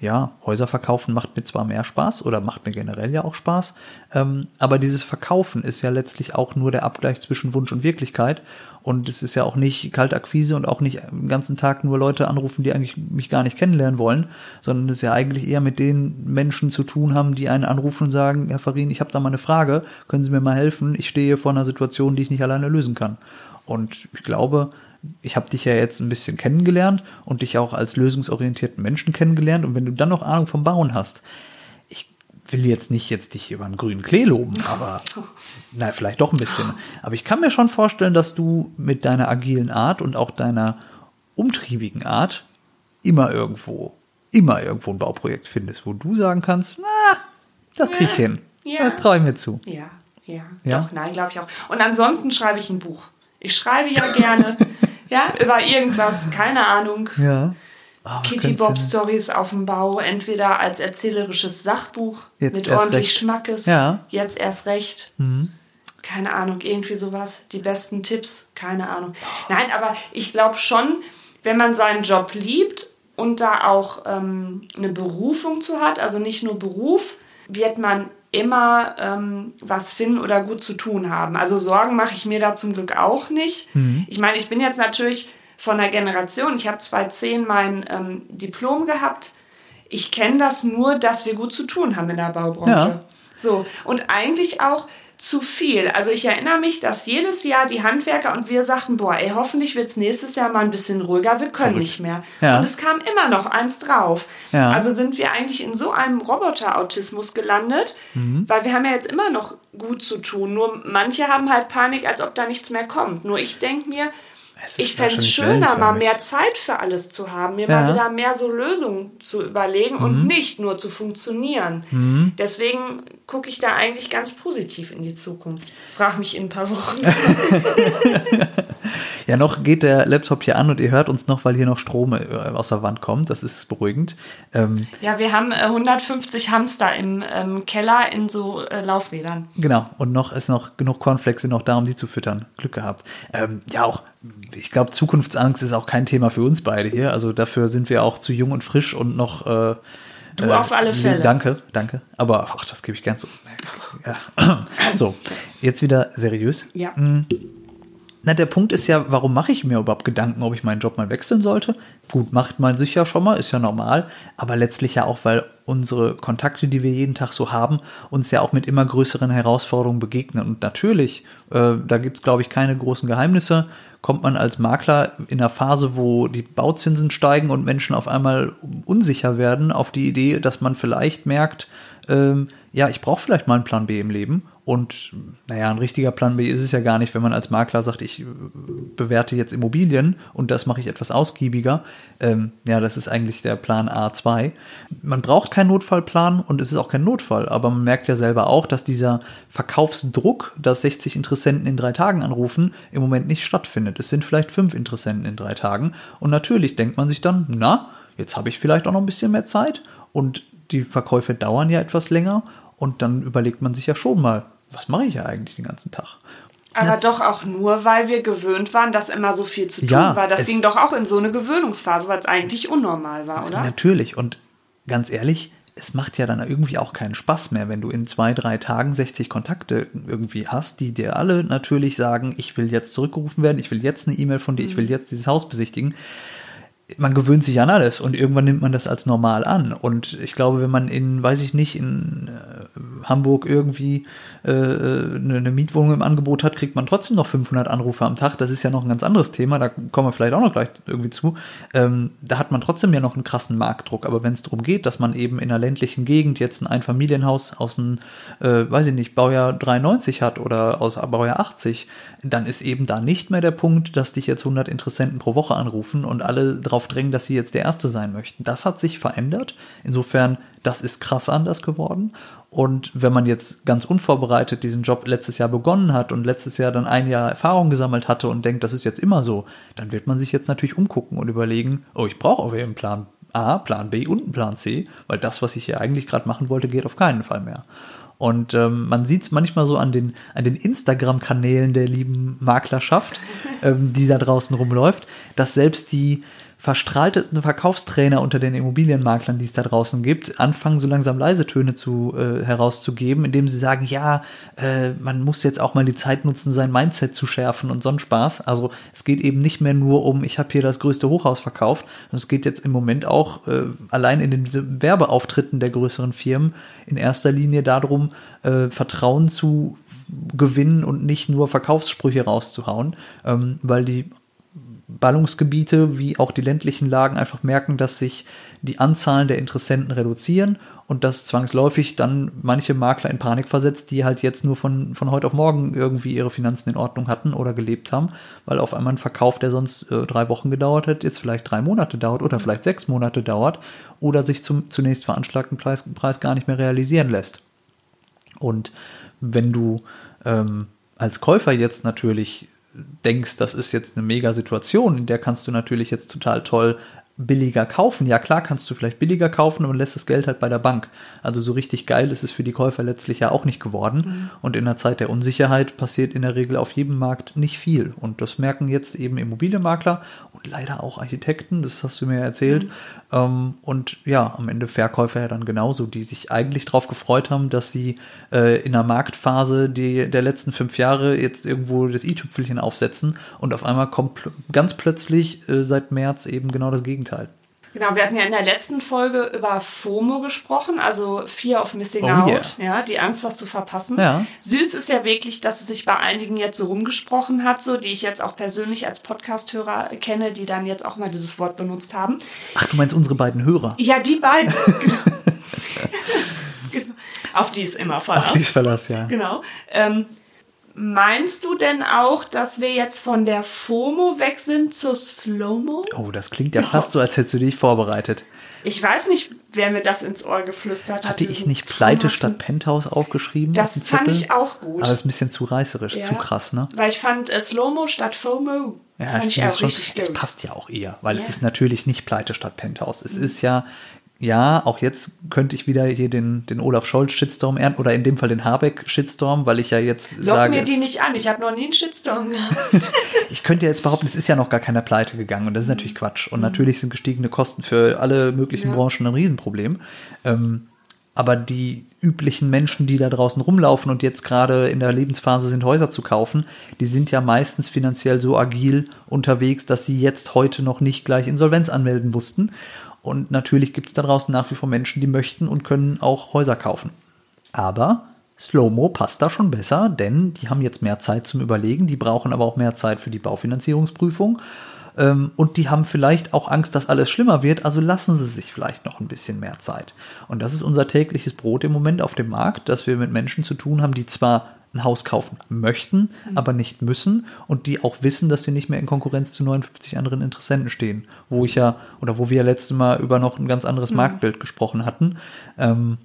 ja, Häuser verkaufen macht mir zwar mehr Spaß oder macht mir generell ja auch Spaß, ähm, aber dieses Verkaufen ist ja letztlich auch nur der Abgleich zwischen Wunsch und Wirklichkeit. Und es ist ja auch nicht Kaltakquise und auch nicht den ganzen Tag nur Leute anrufen, die eigentlich mich gar nicht kennenlernen wollen, sondern es ist ja eigentlich eher mit den Menschen zu tun haben, die einen anrufen und sagen, Herr Farin, ich habe da mal eine Frage, können Sie mir mal helfen? Ich stehe vor einer Situation, die ich nicht alleine lösen kann. Und ich glaube, ich habe dich ja jetzt ein bisschen kennengelernt und dich auch als lösungsorientierten Menschen kennengelernt. Und wenn du dann noch Ahnung vom Bauen hast, ich will jetzt nicht jetzt dich über einen grünen Klee loben, aber na, vielleicht doch ein bisschen. Aber ich kann mir schon vorstellen, dass du mit deiner agilen Art und auch deiner umtriebigen Art immer irgendwo, immer irgendwo ein Bauprojekt findest, wo du sagen kannst, na, das krieg ich hin. Ja. Das traue ich mir zu. Ja, ja, Ja? doch, nein, glaube ich auch. Und ansonsten schreibe ich ein Buch. Ich schreibe ja gerne, ja, über irgendwas, keine Ahnung. Ja. Oh, Kitty Bob Stories auf dem Bau, entweder als erzählerisches Sachbuch Jetzt mit ordentlich recht. Schmackes, Ja. Mhm. jetzt erst recht. Keine Ahnung, irgendwie sowas. Die besten Tipps, keine Ahnung. Nein, aber ich glaube schon, wenn man seinen Job liebt und da auch ähm, eine Berufung zu hat, also nicht nur Beruf, wird man immer ähm, was finden oder gut zu tun haben. Also Sorgen mache ich mir da zum Glück auch nicht. Ich meine, ich bin jetzt natürlich von der Generation, ich habe 2010 mein ähm, Diplom gehabt. Ich kenne das nur, dass wir gut zu tun haben in der Baubranche. Ja. So, und eigentlich auch zu viel. Also ich erinnere mich, dass jedes Jahr die Handwerker und wir sagten, boah, ey, hoffentlich wird es nächstes Jahr mal ein bisschen ruhiger, wir können nicht mehr. Ja. Und es kam immer noch eins drauf. Ja. Also sind wir eigentlich in so einem Roboter-Autismus gelandet, Mhm. weil wir haben ja jetzt immer noch gut zu tun. Nur manche haben halt Panik, als ob da nichts mehr kommt. Nur ich denke mir, ich fände es schöner, mal mehr Zeit für alles zu haben, mir Ja. mal wieder mehr so Lösungen zu überlegen und nicht nur zu funktionieren. Deswegen gucke ich da eigentlich ganz positiv in die Zukunft. Frag mich in ein paar Wochen. Ja, noch geht der Laptop hier an und ihr hört uns noch, weil hier noch Strom äh, aus der Wand kommt. Das ist beruhigend. Ähm, ja, wir haben äh, 150 Hamster im ähm, Keller in so äh, Laufrädern. genau. Und noch ist noch genug Cornflakes sind noch da, um die zu füttern. Glück gehabt. Ähm, ja, auch, ich glaube, Zukunftsangst ist auch kein Thema für uns beide hier. Also dafür sind wir auch zu jung und frisch und noch. Äh, Du auf alle Fälle. Danke, danke. Aber ach, das gebe ich gern so. Ja. So, jetzt wieder seriös. Ja. Na, der Punkt ist ja, warum mache ich mir überhaupt Gedanken, ob ich meinen Job mal wechseln sollte? Gut, macht man sich ja schon mal, ist ja normal, aber letztlich ja auch, weil unsere Kontakte, die wir jeden Tag so haben, uns ja auch mit immer größeren Herausforderungen begegnen. Und natürlich, äh, da gibt es, glaube ich, keine großen Geheimnisse, kommt man als Makler in einer Phase, wo die Bauzinsen steigen und Menschen auf einmal unsicher werden, auf die Idee, dass man vielleicht merkt, ähm, ja, ich brauche vielleicht mal einen Plan B im Leben. Und naja, ein richtiger Plan B ist es ja gar nicht, wenn man als Makler sagt, ich äh, bewerte jetzt Immobilien und das mache ich etwas ausgiebiger. Ähm, ja, das ist eigentlich der Plan A2. Man braucht keinen Notfallplan und es ist auch kein Notfall, aber man merkt ja selber auch, dass dieser Verkaufsdruck, dass 60 Interessenten in drei Tagen anrufen, im Moment nicht stattfindet. Es sind vielleicht fünf Interessenten in drei Tagen und natürlich denkt man sich dann, na, jetzt habe ich vielleicht auch noch ein bisschen mehr Zeit und die Verkäufe dauern ja etwas länger und dann überlegt man sich ja schon mal, was mache ich ja eigentlich den ganzen Tag? Aber Das- doch auch nur, weil wir gewöhnt waren, dass immer so viel zu tun Ja, war. Das ging doch auch in so eine Gewöhnungsphase, weil es eigentlich unnormal war, oder? Natürlich. Und ganz ehrlich, es macht ja dann irgendwie auch keinen Spaß mehr, wenn du in zwei, drei Tagen 60 Kontakte irgendwie hast, die dir alle natürlich sagen, ich will jetzt zurückgerufen werden, ich will jetzt eine E-Mail von dir, ich will jetzt dieses Haus besichtigen. Man gewöhnt sich an alles und irgendwann nimmt man das als normal an. Und ich glaube, wenn man in, weiß ich nicht, in äh, Hamburg irgendwie äh, eine, eine Mietwohnung im Angebot hat, kriegt man trotzdem noch 500 Anrufe am Tag. Das ist ja noch ein ganz anderes Thema, da kommen wir vielleicht auch noch gleich irgendwie zu. Ähm, da hat man trotzdem ja noch einen krassen Marktdruck. Aber wenn es darum geht, dass man eben in einer ländlichen Gegend jetzt ein Einfamilienhaus aus einem, äh, weiß ich nicht, Baujahr 93 hat oder aus Baujahr 80, dann ist eben da nicht mehr der Punkt, dass dich jetzt 100 Interessenten pro Woche anrufen und alle darauf drängen, dass sie jetzt der Erste sein möchten. Das hat sich verändert. Insofern, das ist krass anders geworden. Und wenn man jetzt ganz unvorbereitet diesen Job letztes Jahr begonnen hat und letztes Jahr dann ein Jahr Erfahrung gesammelt hatte und denkt, das ist jetzt immer so, dann wird man sich jetzt natürlich umgucken und überlegen, oh, ich brauche aber einen Plan A, Plan B und einen Plan C, weil das, was ich hier eigentlich gerade machen wollte, geht auf keinen Fall mehr. Und ähm, man sieht es manchmal so an den, an den Instagram-Kanälen der lieben Maklerschaft, ähm, die da draußen rumläuft, dass selbst die verstrahltesten Verkaufstrainer unter den Immobilienmaklern, die es da draußen gibt, anfangen so langsam leise Töne zu, äh, herauszugeben, indem sie sagen, ja, äh, man muss jetzt auch mal die Zeit nutzen, sein Mindset zu schärfen und so ein Spaß. Also es geht eben nicht mehr nur um, ich habe hier das größte Hochhaus verkauft, sondern es geht jetzt im Moment auch äh, allein in den Werbeauftritten der größeren Firmen in erster Linie darum, äh, Vertrauen zu gewinnen und nicht nur Verkaufssprüche rauszuhauen, ähm, weil die Ballungsgebiete wie auch die ländlichen Lagen einfach merken, dass sich die Anzahlen der Interessenten reduzieren und das zwangsläufig dann manche Makler in Panik versetzt, die halt jetzt nur von, von heute auf morgen irgendwie ihre Finanzen in Ordnung hatten oder gelebt haben, weil auf einmal ein Verkauf, der sonst äh, drei Wochen gedauert hat, jetzt vielleicht drei Monate dauert oder vielleicht sechs Monate dauert oder sich zum zunächst veranschlagten Preis, Preis gar nicht mehr realisieren lässt. Und wenn du ähm, als Käufer jetzt natürlich denkst, das ist jetzt eine mega Situation, in der kannst du natürlich jetzt total toll billiger kaufen. Ja, klar kannst du vielleicht billiger kaufen und lässt das Geld halt bei der Bank. Also so richtig geil ist es für die Käufer letztlich ja auch nicht geworden. Mhm. Und in der Zeit der Unsicherheit passiert in der Regel auf jedem Markt nicht viel. Und das merken jetzt eben Immobilienmakler leider auch Architekten, das hast du mir erzählt. Mhm. Ähm, und ja, am Ende Verkäufer ja dann genauso, die sich eigentlich darauf gefreut haben, dass sie äh, in der Marktphase die, der letzten fünf Jahre jetzt irgendwo das i-Tüpfelchen aufsetzen und auf einmal kommt pl ganz plötzlich äh, seit März eben genau das Gegenteil. Genau, wir hatten ja in der letzten Folge über FOMO gesprochen, also Fear of Missing oh, Out, yeah. ja, die Angst, was zu verpassen. Ja. Süß ist ja wirklich, dass es sich bei einigen jetzt so rumgesprochen hat, so die ich jetzt auch persönlich als Podcast-Hörer kenne, die dann jetzt auch mal dieses Wort benutzt haben. Ach, du meinst unsere beiden Hörer? Ja, die beiden. genau. Auf die ist immer Verlass. Auf die ist Verlass, ja. Genau. Ähm, Meinst du denn auch, dass wir jetzt von der FOMO weg sind zur Slow-Mo? Oh, das klingt ja fast so, als hättest du dich vorbereitet. Ich weiß nicht, wer mir das ins Ohr geflüstert hat. Hatte ich nicht Pleite statt Penthouse aufgeschrieben? Das fand ich auch gut. Aber das ist ein bisschen zu reißerisch, ja. zu krass, ne? Weil ich fand äh, Slow-Mo statt FOMO. Ja, fand ich, ich auch richtig gut. Es passt ja auch eher, weil ja. es ist natürlich nicht Pleite statt Penthouse. Es mhm. ist ja ja, auch jetzt könnte ich wieder hier den, den Olaf Scholz-Shitstorm ernten oder in dem Fall den Habeck-Shitstorm, weil ich ja jetzt Lock sage. mir die nicht an, ich habe noch nie einen Shitstorm gehabt. ich könnte ja jetzt behaupten, es ist ja noch gar keiner pleite gegangen und das ist natürlich Quatsch. Und mhm. natürlich sind gestiegene Kosten für alle möglichen ja. Branchen ein Riesenproblem. Ähm, aber die üblichen Menschen, die da draußen rumlaufen und jetzt gerade in der Lebensphase sind, Häuser zu kaufen, die sind ja meistens finanziell so agil unterwegs, dass sie jetzt heute noch nicht gleich Insolvenz anmelden mussten. Und natürlich gibt es da draußen nach wie vor Menschen, die möchten und können auch Häuser kaufen. Aber Slowmo passt da schon besser, denn die haben jetzt mehr Zeit zum Überlegen, die brauchen aber auch mehr Zeit für die Baufinanzierungsprüfung. Ähm, und die haben vielleicht auch Angst, dass alles schlimmer wird, also lassen sie sich vielleicht noch ein bisschen mehr Zeit. Und das ist unser tägliches Brot im Moment auf dem Markt, dass wir mit Menschen zu tun haben, die zwar ein Haus kaufen möchten, mhm. aber nicht müssen und die auch wissen, dass sie nicht mehr in Konkurrenz zu 59 anderen Interessenten stehen, wo ich ja oder wo wir ja letztes Mal über noch ein ganz anderes mhm. Marktbild gesprochen hatten. Ähm,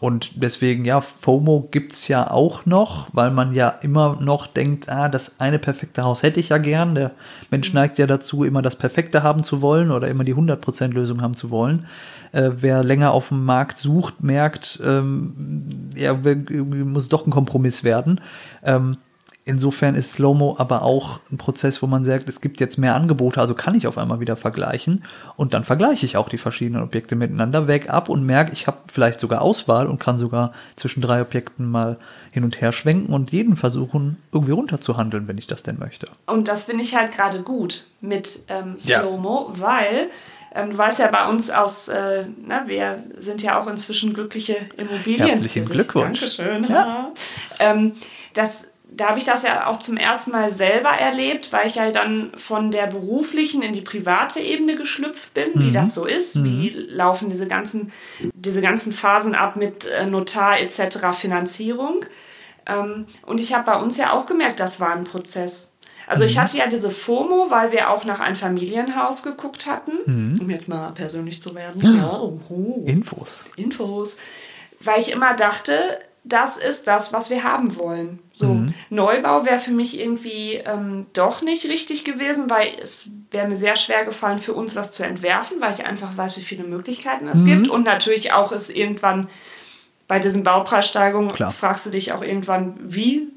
und deswegen, ja, FOMO gibt es ja auch noch, weil man ja immer noch denkt, ah, das eine perfekte Haus hätte ich ja gern. Der Mensch mhm. neigt ja dazu, immer das Perfekte haben zu wollen oder immer die 100% Lösung haben zu wollen äh, wer länger auf dem Markt sucht, merkt, ähm, ja, muss doch ein Kompromiss werden. Ähm, insofern ist Slow-Mo aber auch ein Prozess, wo man sagt, es gibt jetzt mehr Angebote, also kann ich auf einmal wieder vergleichen und dann vergleiche ich auch die verschiedenen Objekte miteinander weg ab und merke, ich habe vielleicht sogar Auswahl und kann sogar zwischen drei Objekten mal hin und her schwenken und jeden versuchen, irgendwie runterzuhandeln, wenn ich das denn möchte. Und das finde ich halt gerade gut mit ähm, Slow-Mo, ja. weil ähm, du weißt ja bei uns aus, äh, na, wir sind ja auch inzwischen glückliche Immobilien. Herzlichen Glückwunsch. Dankeschön. Ja. Ähm, das, da habe ich das ja auch zum ersten Mal selber erlebt, weil ich ja dann von der beruflichen in die private Ebene geschlüpft bin, mhm. wie das so ist, mhm. wie laufen diese ganzen, diese ganzen Phasen ab mit äh, Notar etc. Finanzierung. Ähm, und ich habe bei uns ja auch gemerkt, das war ein Prozess. Also ich mhm. hatte ja diese FOMO, weil wir auch nach einem Familienhaus geguckt hatten, mhm. um jetzt mal persönlich zu werden. Ja, oho. Infos. Infos. Weil ich immer dachte, das ist das, was wir haben wollen. So, mhm. Neubau wäre für mich irgendwie ähm, doch nicht richtig gewesen, weil es wäre mir sehr schwer gefallen, für uns was zu entwerfen, weil ich einfach weiß, wie viele Möglichkeiten es mhm. gibt. Und natürlich auch es irgendwann bei diesen Baupreissteigerungen fragst du dich auch irgendwann, wie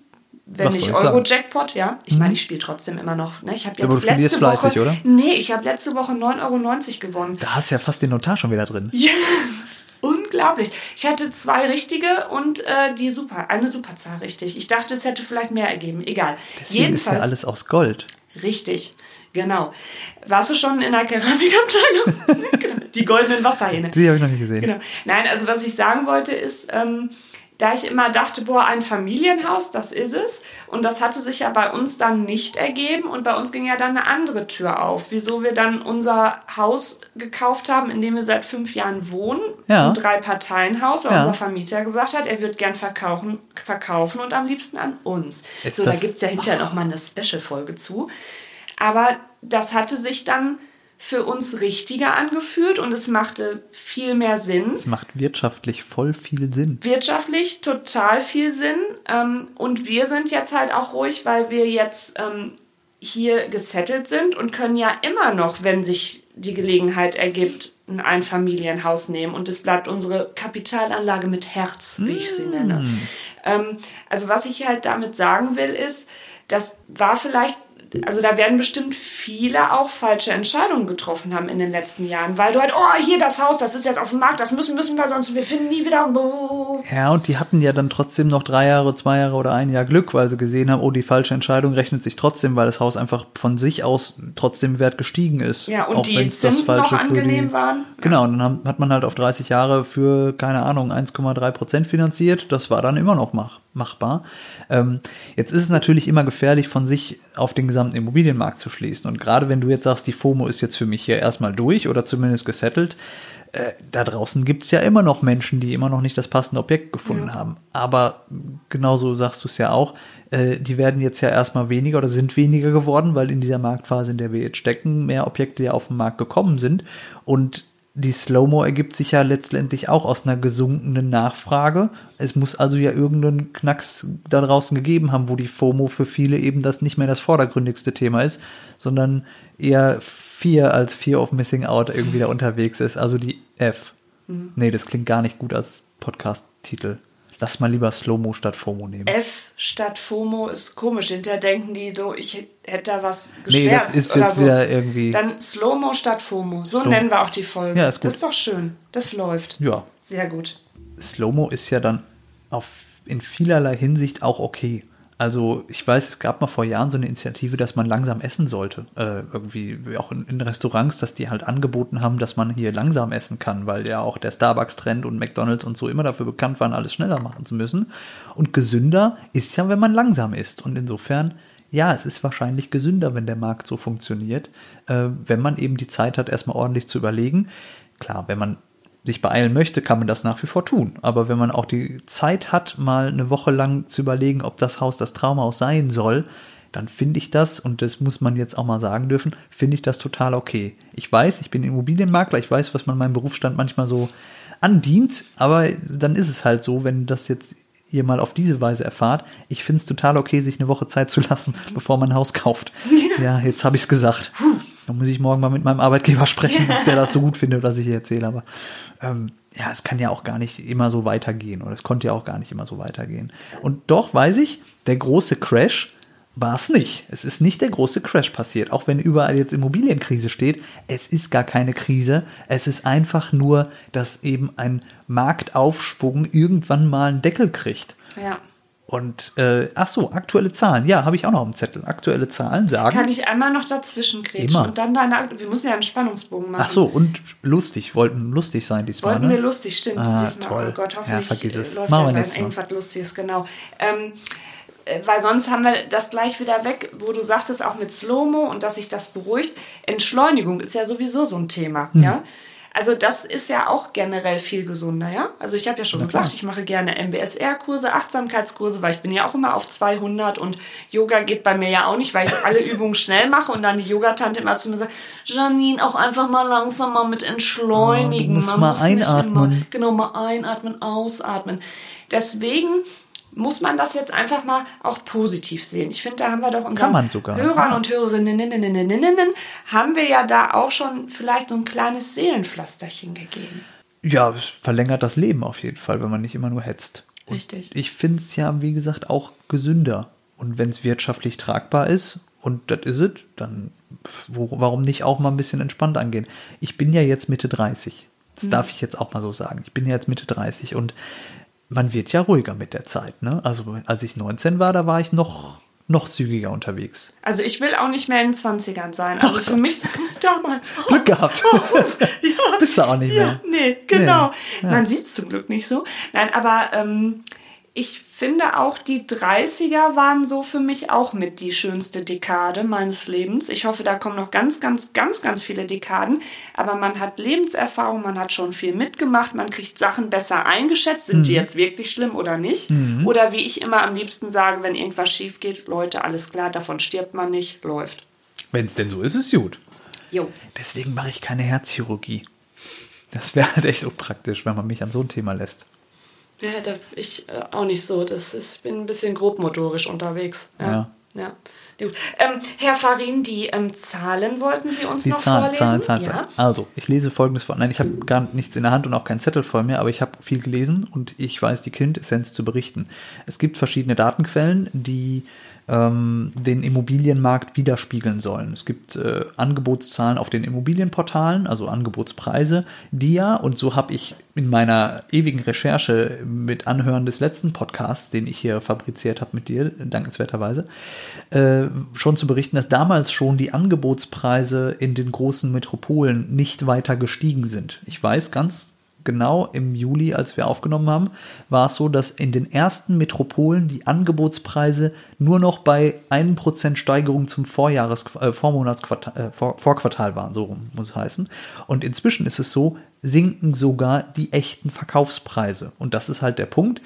wenn nicht Euro-Jackpot, ja. Ich mhm. meine, ich spiele trotzdem immer noch. Ne? Ich habe jetzt ja, letzte Woche. Fleißig, oder? Nee, ich habe letzte Woche 9,90 Euro gewonnen. Da hast du ja fast den Notar schon wieder drin. Ja. Unglaublich. Ich hatte zwei richtige und äh, die super, eine Superzahl richtig. Ich dachte, es hätte vielleicht mehr ergeben. Egal. Deswegen Jedenfalls, ist ja alles aus Gold. Richtig, genau. Warst du schon in der Keramikabteilung? genau. Die goldenen Wasserhähne. Die habe ich noch nicht gesehen. Genau. Nein, also was ich sagen wollte ist, ähm, da ich immer dachte, boah, ein Familienhaus, das ist es. Und das hatte sich ja bei uns dann nicht ergeben. Und bei uns ging ja dann eine andere Tür auf, wieso wir dann unser Haus gekauft haben, in dem wir seit fünf Jahren wohnen. Ja. Ein Drei-Parteien-Haus, weil Ja. unser Vermieter gesagt hat, er wird gern verkaufen, verkaufen und am liebsten an uns. Ist so, da gibt es ja hinterher noch mal eine Special-Folge zu. Aber das hatte sich dann für uns richtiger angefühlt und es machte viel mehr Sinn Es macht wirtschaftlich voll viel Sinn. wirtschaftlich total viel Sinn. Ähm, und wir sind jetzt halt auch ruhig, weil wir jetzt ähm, hier gesettelt sind und können ja immer noch, wenn sich die Gelegenheit ergibt, ein Einfamilienhaus nehmen. Und es bleibt unsere Kapitalanlage mit Herz, wie ich sie nenne. Ähm, also was ich halt damit sagen will, ist, das war vielleicht, also da werden bestimmt viele auch falsche Entscheidungen getroffen haben in den letzten Jahren, weil du halt, oh, hier das Haus, das ist jetzt auf dem Markt, das müssen, müssen wir, sonst wir finden nie wieder. Ja, und die hatten ja dann trotzdem noch drei Jahre, zwei Jahre oder ein Jahr Glück, weil sie gesehen haben, oh, die falsche Entscheidung rechnet sich trotzdem, weil das Haus einfach von sich aus trotzdem Wert gestiegen ist. Ja, und die Zinsen noch angenehm die- waren. Genau, und dann haben- hat man halt auf 30 Jahre für, keine Ahnung, 1,3 Prozent finanziert. Das war dann immer noch mach, machbar. Ähm, jetzt ist es natürlich immer gefährlich, von sich auf den gesamten Immobilienmarkt zu schließen. Und gerade wenn du jetzt sagst, die FOMO ist jetzt für mich hier erstmal durch oder zumindest gesettelt, äh, da draußen gibt es ja immer noch Menschen, die immer noch nicht das passende Objekt gefunden haben. Aber genauso sagst du es ja auch, äh, die werden jetzt ja erstmal weniger oder sind weniger geworden, weil in dieser Marktphase, in der wir jetzt stecken, mehr Objekte ja auf den Markt gekommen sind. Und die Slow-Mo ergibt sich ja letztendlich auch aus einer gesunkenen Nachfrage. Es muss also ja irgendeinen Knacks da draußen gegeben haben, wo die FOMO für viele eben das nicht mehr das vordergründigste Thema ist, sondern eher Fear als Fear of Missing Out irgendwie da unterwegs ist. Also die F. Nee, das klingt gar nicht gut als Podcast-Titel. Lass mal lieber Slow-Mo statt FOMO nehmen. F statt FOMO ist komisch. Hinterher denken die so, ich hätte da was Nee, geschwärzt das ist oder jetzt so. wieder irgendwie. Dann Slow-Mo statt FOMO. So Slow- nennen wir auch die Folge. Ja, ist gut. Das ist doch schön. Das läuft. ja, Sehr gut. Slow-Mo ist ja dann auf, in vielerlei Hinsicht auch okay. Also ich weiß, es gab mal vor Jahren so eine Initiative, dass man langsam essen sollte. Äh, irgendwie auch in, in Restaurants, dass die halt angeboten haben, dass man hier langsam essen kann, weil ja auch der Starbucks-Trend und McDonalds und so immer dafür bekannt waren, alles schneller machen zu müssen. Und gesünder ist ja, wenn man langsam isst. Und insofern, ja, es ist wahrscheinlich gesünder, wenn der Markt so funktioniert, äh, wenn man eben die Zeit hat, erstmal ordentlich zu überlegen. Klar, wenn man sich beeilen möchte, kann man das nach wie vor tun. Aber wenn man auch die Zeit hat, mal eine Woche lang zu überlegen, ob das Haus das Traumhaus sein soll, dann finde ich das, und das muss man jetzt auch mal sagen dürfen, finde ich das total okay. Ich weiß, ich bin Immobilienmakler, ich weiß, was man meinem Berufsstand manchmal so andient, aber dann ist es halt so, wenn das jetzt ihr mal auf diese Weise erfahrt. Ich finde es total okay, sich eine Woche Zeit zu lassen, bevor man ein Haus kauft. Ja, jetzt habe ich es gesagt. Da muss ich morgen mal mit meinem Arbeitgeber sprechen, ob der das so gut findet, was ich hier erzähle. Aber ähm, ja, es kann ja auch gar nicht immer so weitergehen oder es konnte ja auch gar nicht immer so weitergehen. Und doch weiß ich, der große Crash war es nicht. Es ist nicht der große Crash passiert, auch wenn überall jetzt Immobilienkrise steht. Es ist gar keine Krise. Es ist einfach nur, dass eben ein Marktaufschwung irgendwann mal einen Deckel kriegt. Ja. Und äh, ach so, aktuelle Zahlen. Ja, habe ich auch noch im Zettel. Aktuelle Zahlen sagen. Kann ich einmal noch dazwischen grätschen Immer. und dann deine. Wir müssen ja einen Spannungsbogen machen. ach so, und lustig, wollten lustig sein diesmal. Wollten ne? wir lustig, stimmt. Ah, diesmal, toll. Oh Gott, Ja, hoffentlich vergiss es. äh, läuft Machen Mal. irgendwas Lustiges, genau. Ähm, äh, weil sonst haben wir das gleich wieder weg, wo du sagtest, auch mit Slow-Mo und dass sich das beruhigt. Entschleunigung ist ja sowieso so ein Thema, Hm. ja. Also das ist ja auch generell viel gesunder, ja. Also ich habe ja schon Na gesagt, klar. ich mache gerne MBSR-Kurse, Achtsamkeitskurse, weil ich bin ja auch immer auf 200 und Yoga geht bei mir ja auch nicht, weil ich alle Übungen schnell mache und dann die Yogatante immer zu mir sagt, Janine, auch einfach mal langsam mal mit entschleunigen. Oh, musst Man mal muss nicht einatmen. immer- Genau, mal einatmen, ausatmen. Deswegen muss man das jetzt einfach mal auch positiv sehen. Ich finde, da haben wir doch unseren Hörern und Hörerinnen haben wir ja da auch schon vielleicht so ein kleines Seelenpflasterchen gegeben. Ja, es verlängert das Leben auf jeden Fall, wenn man nicht immer nur hetzt. Und Richtig. Ich finde es ja, wie gesagt, auch gesünder. Und wenn es wirtschaftlich tragbar ist, und das ist es, dann wo, warum nicht auch mal ein bisschen entspannt angehen? Ich bin ja jetzt Mitte 30. Das darf ich jetzt auch mal so sagen. Ich bin ja jetzt Mitte 30 und man wird ja ruhiger mit der Zeit. Ne? Also als ich 19 war, da war ich noch, noch zügiger unterwegs. Also ich will auch nicht mehr in den 20ern sein. Also für mich damals. Glück gehabt. Bist du auch nicht mehr. Ja, nee, genau. Nee, ja. Man sieht es zum Glück nicht so. Nein, aber ähm, ich finde auch, die 30er waren so für mich auch mit die schönste Dekade meines Lebens. Ich hoffe, da kommen noch ganz, ganz, ganz, ganz viele Dekaden. Aber man hat Lebenserfahrung, man hat schon viel mitgemacht, man kriegt Sachen besser eingeschätzt. Sind mhm. die jetzt wirklich schlimm oder nicht? Mhm. Oder wie ich immer am liebsten sage, wenn irgendwas schief geht, Leute, alles klar, davon stirbt man nicht, läuft. Wenn es denn so ist, ist gut. Jo. Deswegen mache ich keine Herzchirurgie. Das wäre halt echt unpraktisch, wenn man mich an so ein Thema lässt. Ja, da ich äh, auch nicht so. Das ist, ich bin ein bisschen grobmotorisch unterwegs. Ja. ja. ja. Ähm, Herr Farin, die ähm, Zahlen wollten Sie uns die noch Zahlen, vorlesen? Zahlen, Zahlen, ja? Zahlen. Also, ich lese folgendes vor. Nein, ich habe gar nichts in der Hand und auch keinen Zettel vor mir, aber ich habe viel gelesen und ich weiß die Quintessenz zu berichten. Es gibt verschiedene Datenquellen, die ähm, den Immobilienmarkt widerspiegeln sollen. Es gibt äh, Angebotszahlen auf den Immobilienportalen, also Angebotspreise, die ja, und so habe ich in meiner ewigen Recherche mit Anhören des letzten Podcasts, den ich hier fabriziert habe mit dir, dankenswerterweise, äh, schon zu berichten, dass damals schon die Angebotspreise in den großen Metropolen nicht weiter gestiegen sind. Ich weiß ganz genau im Juli, als wir aufgenommen haben, war es so, dass in den ersten Metropolen die Angebotspreise nur noch bei 1% Steigerung zum Vorjahres, äh, Vormonatsquartal, äh, Vor, Vorquartal waren, so muss es heißen. Und inzwischen ist es so, sinken sogar die echten Verkaufspreise. Und das ist halt der Punkt.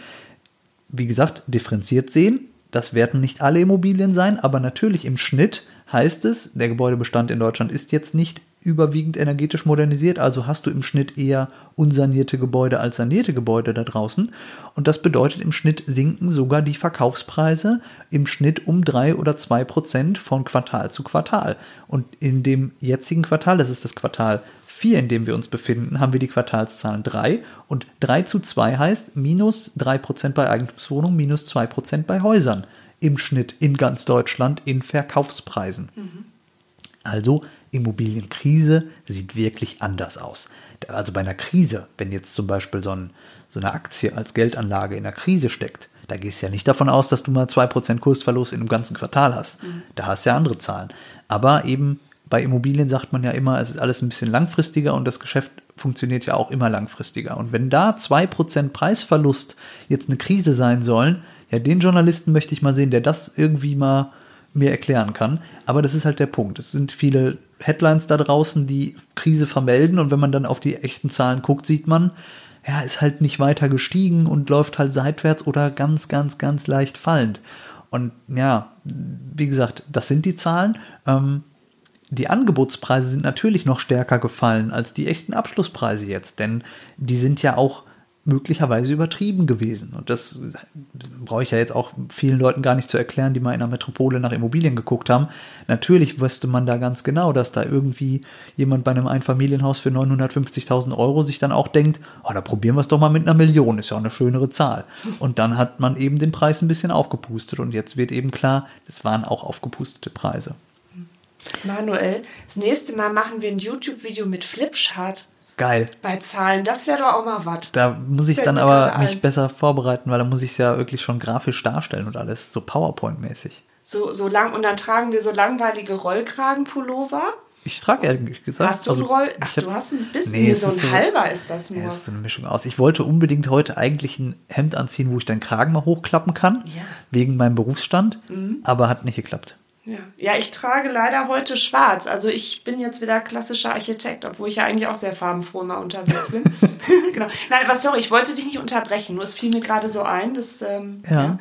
Wie gesagt, differenziert sehen. Das werden nicht alle Immobilien sein, aber natürlich im Schnitt heißt es, der Gebäudebestand in Deutschland ist jetzt nicht überwiegend energetisch modernisiert, also hast du im Schnitt eher unsanierte Gebäude als sanierte Gebäude da draußen. Und das bedeutet, im Schnitt sinken sogar die Verkaufspreise im Schnitt um drei oder zwei Prozent von Quartal zu Quartal. Und in dem jetzigen Quartal, das ist das Quartal 4, in dem wir uns befinden, haben wir die Quartalszahlen 3 und 3 zu 2 heißt minus 3% bei Eigentumswohnungen, minus 2% bei Häusern im Schnitt in ganz Deutschland in Verkaufspreisen. Mhm. Also Immobilienkrise sieht wirklich anders aus. Also bei einer Krise, wenn jetzt zum Beispiel so, ein, so eine Aktie als Geldanlage in einer Krise steckt, da gehst du ja nicht davon aus, dass du mal 2% Kursverlust in einem ganzen Quartal hast. Mhm. Da hast du ja andere Zahlen. Aber eben bei Immobilien sagt man ja immer, es ist alles ein bisschen langfristiger und das Geschäft funktioniert ja auch immer langfristiger. Und wenn da 2% Preisverlust jetzt eine Krise sein sollen, ja, den Journalisten möchte ich mal sehen, der das irgendwie mal mir erklären kann. Aber das ist halt der Punkt. Es sind viele Headlines da draußen, die Krise vermelden und wenn man dann auf die echten Zahlen guckt, sieht man, ja, ist halt nicht weiter gestiegen und läuft halt seitwärts oder ganz, ganz, ganz leicht fallend. Und ja, wie gesagt, das sind die Zahlen. Ähm, die Angebotspreise sind natürlich noch stärker gefallen als die echten Abschlusspreise jetzt, denn die sind ja auch möglicherweise übertrieben gewesen. Und das brauche ich ja jetzt auch vielen Leuten gar nicht zu erklären, die mal in einer Metropole nach Immobilien geguckt haben. Natürlich wüsste man da ganz genau, dass da irgendwie jemand bei einem Einfamilienhaus für 950.000 Euro sich dann auch denkt, oh, da probieren wir es doch mal mit einer Million, ist ja auch eine schönere Zahl. Und dann hat man eben den Preis ein bisschen aufgepustet und jetzt wird eben klar, es waren auch aufgepustete Preise. Manuel, das nächste Mal machen wir ein YouTube-Video mit Flipchart. Geil. Bei Zahlen, das wäre doch auch mal was. Da muss ich Fällt dann aber mich ein. besser vorbereiten, weil da muss ich es ja wirklich schon grafisch darstellen und alles, so PowerPoint-mäßig. So, so lang, und dann tragen wir so langweilige Rollkragenpullover. Ich trage ehrlich gesagt. Hast du also, Roll? Ach, hab, du hast ein bisschen. Nee, so ein so, halber ist das nur. Ja, das ist so eine Mischung aus. Ich wollte unbedingt heute eigentlich ein Hemd anziehen, wo ich den Kragen mal hochklappen kann. Ja. Wegen meinem Berufsstand. Mhm. Aber hat nicht geklappt. Ja. ja, ich trage leider heute schwarz. Also ich bin jetzt wieder klassischer Architekt, obwohl ich ja eigentlich auch sehr farbenfroh immer unterwegs bin. genau. Nein, aber sorry, ich wollte dich nicht unterbrechen. Nur es fiel mir gerade so ein, dass. Ähm, ja. ja.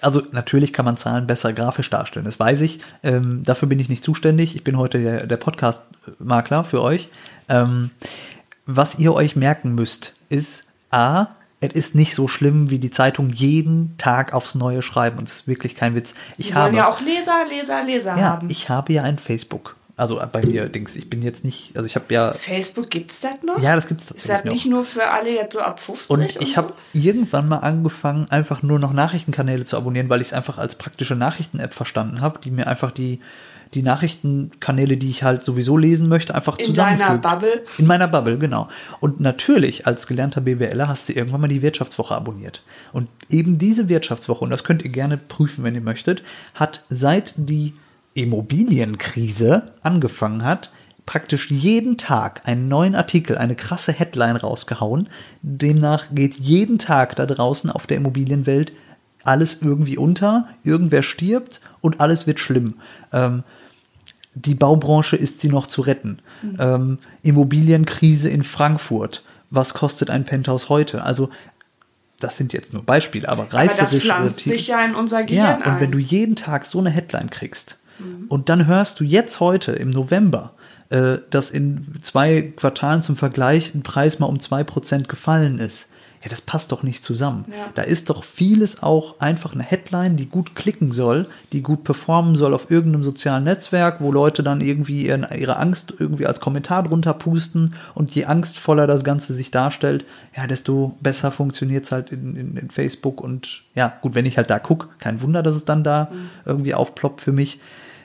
Also natürlich kann man Zahlen besser grafisch darstellen, das weiß ich. Ähm, dafür bin ich nicht zuständig. Ich bin heute der, der Podcast-Makler für euch. Ähm, was ihr euch merken müsst, ist A, es ist nicht so schlimm, wie die Zeitung jeden Tag aufs Neue schreiben. Und das ist wirklich kein Witz. Ich die wollen ja auch Leser, Leser, Leser ja, haben. Ich habe ja ein Facebook. Also bei mir, Dings, ich bin jetzt nicht, also ich habe ja. Facebook gibt es das noch? Ja, das gibt es tatsächlich. Ist das nicht nur für alle jetzt so ab 50? Und ich so? habe irgendwann mal angefangen, einfach nur noch Nachrichtenkanäle zu abonnieren, weil ich es einfach als praktische Nachrichten-App verstanden habe, die mir einfach die die Nachrichtenkanäle, die ich halt sowieso lesen möchte, einfach in zusammenfügt. In deiner Bubble? In meiner Bubble, genau. Und natürlich, als gelernter BWLer hast du irgendwann mal die Wirtschaftswoche abonniert. Und eben diese Wirtschaftswoche, und das könnt ihr gerne prüfen, wenn ihr möchtet, hat seit die Immobilienkrise angefangen hat, praktisch jeden Tag einen neuen Artikel, eine krasse Headline rausgehauen. Demnach geht jeden Tag da draußen auf der Immobilienwelt alles irgendwie unter, irgendwer stirbt und alles wird schlimm. Ähm, die Baubranche ist sie noch zu retten. Mhm. Ähm, Immobilienkrise in Frankfurt. Was kostet ein Penthouse heute? Also das sind jetzt nur Beispiele, aber reißerisch. Aber das pflanzt sich ja in unser Gehirn Ja, und wenn du jeden Tag so eine Headline kriegst mhm. und dann hörst du jetzt heute im November, äh, dass in zwei Quartalen zum Vergleich ein Preis mal um zwei Prozent gefallen ist, ja, das passt doch nicht zusammen. Ja. Da ist doch vieles auch einfach eine Headline, die gut klicken soll, die gut performen soll auf irgendeinem sozialen Netzwerk, wo Leute dann irgendwie ihren, ihre Angst irgendwie als Kommentar drunter pusten und je angstvoller das Ganze sich darstellt, ja, desto besser funktioniert es halt in, in, in, Facebook und ja, gut, wenn ich halt da gucke, kein Wunder, dass es dann da mhm. irgendwie aufploppt für mich.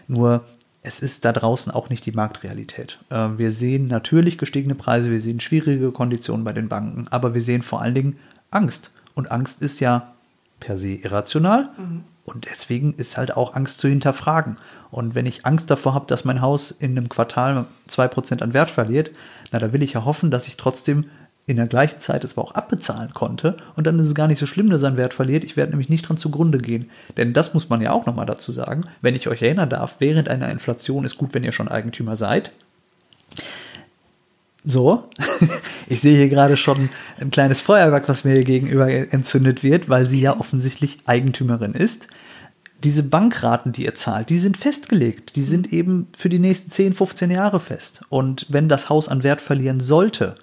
Nur es ist da draußen auch nicht die Marktrealität. Äh, wir sehen natürlich gestiegene Preise, wir sehen schwierige Konditionen bei den Banken, aber wir sehen vor allen Dingen Angst. Und Angst ist ja per se irrational. Mhm. Und deswegen ist halt auch Angst zu hinterfragen. Und wenn ich Angst davor habe, dass mein Haus in einem Quartal 2% an Wert verliert, na, da will ich ja hoffen, dass ich trotzdem in der gleichen Zeit es aber auch abbezahlen konnte. Und dann ist es gar nicht so schlimm, dass einen Wert verliert. Ich werde nämlich nicht dran zugrunde gehen. Denn das muss man ja auch nochmal dazu sagen. Wenn ich euch erinnern darf, während einer Inflation ist gut, wenn ihr schon Eigentümer seid. So, ich sehe hier gerade schon ein kleines Feuerwerk, was mir hier gegenüber entzündet wird, weil sie ja offensichtlich Eigentümerin ist. Diese Bankraten, die ihr zahlt, die sind festgelegt. Die sind eben für die nächsten 10, 15 Jahre fest. Und wenn das Haus an Wert verlieren sollte,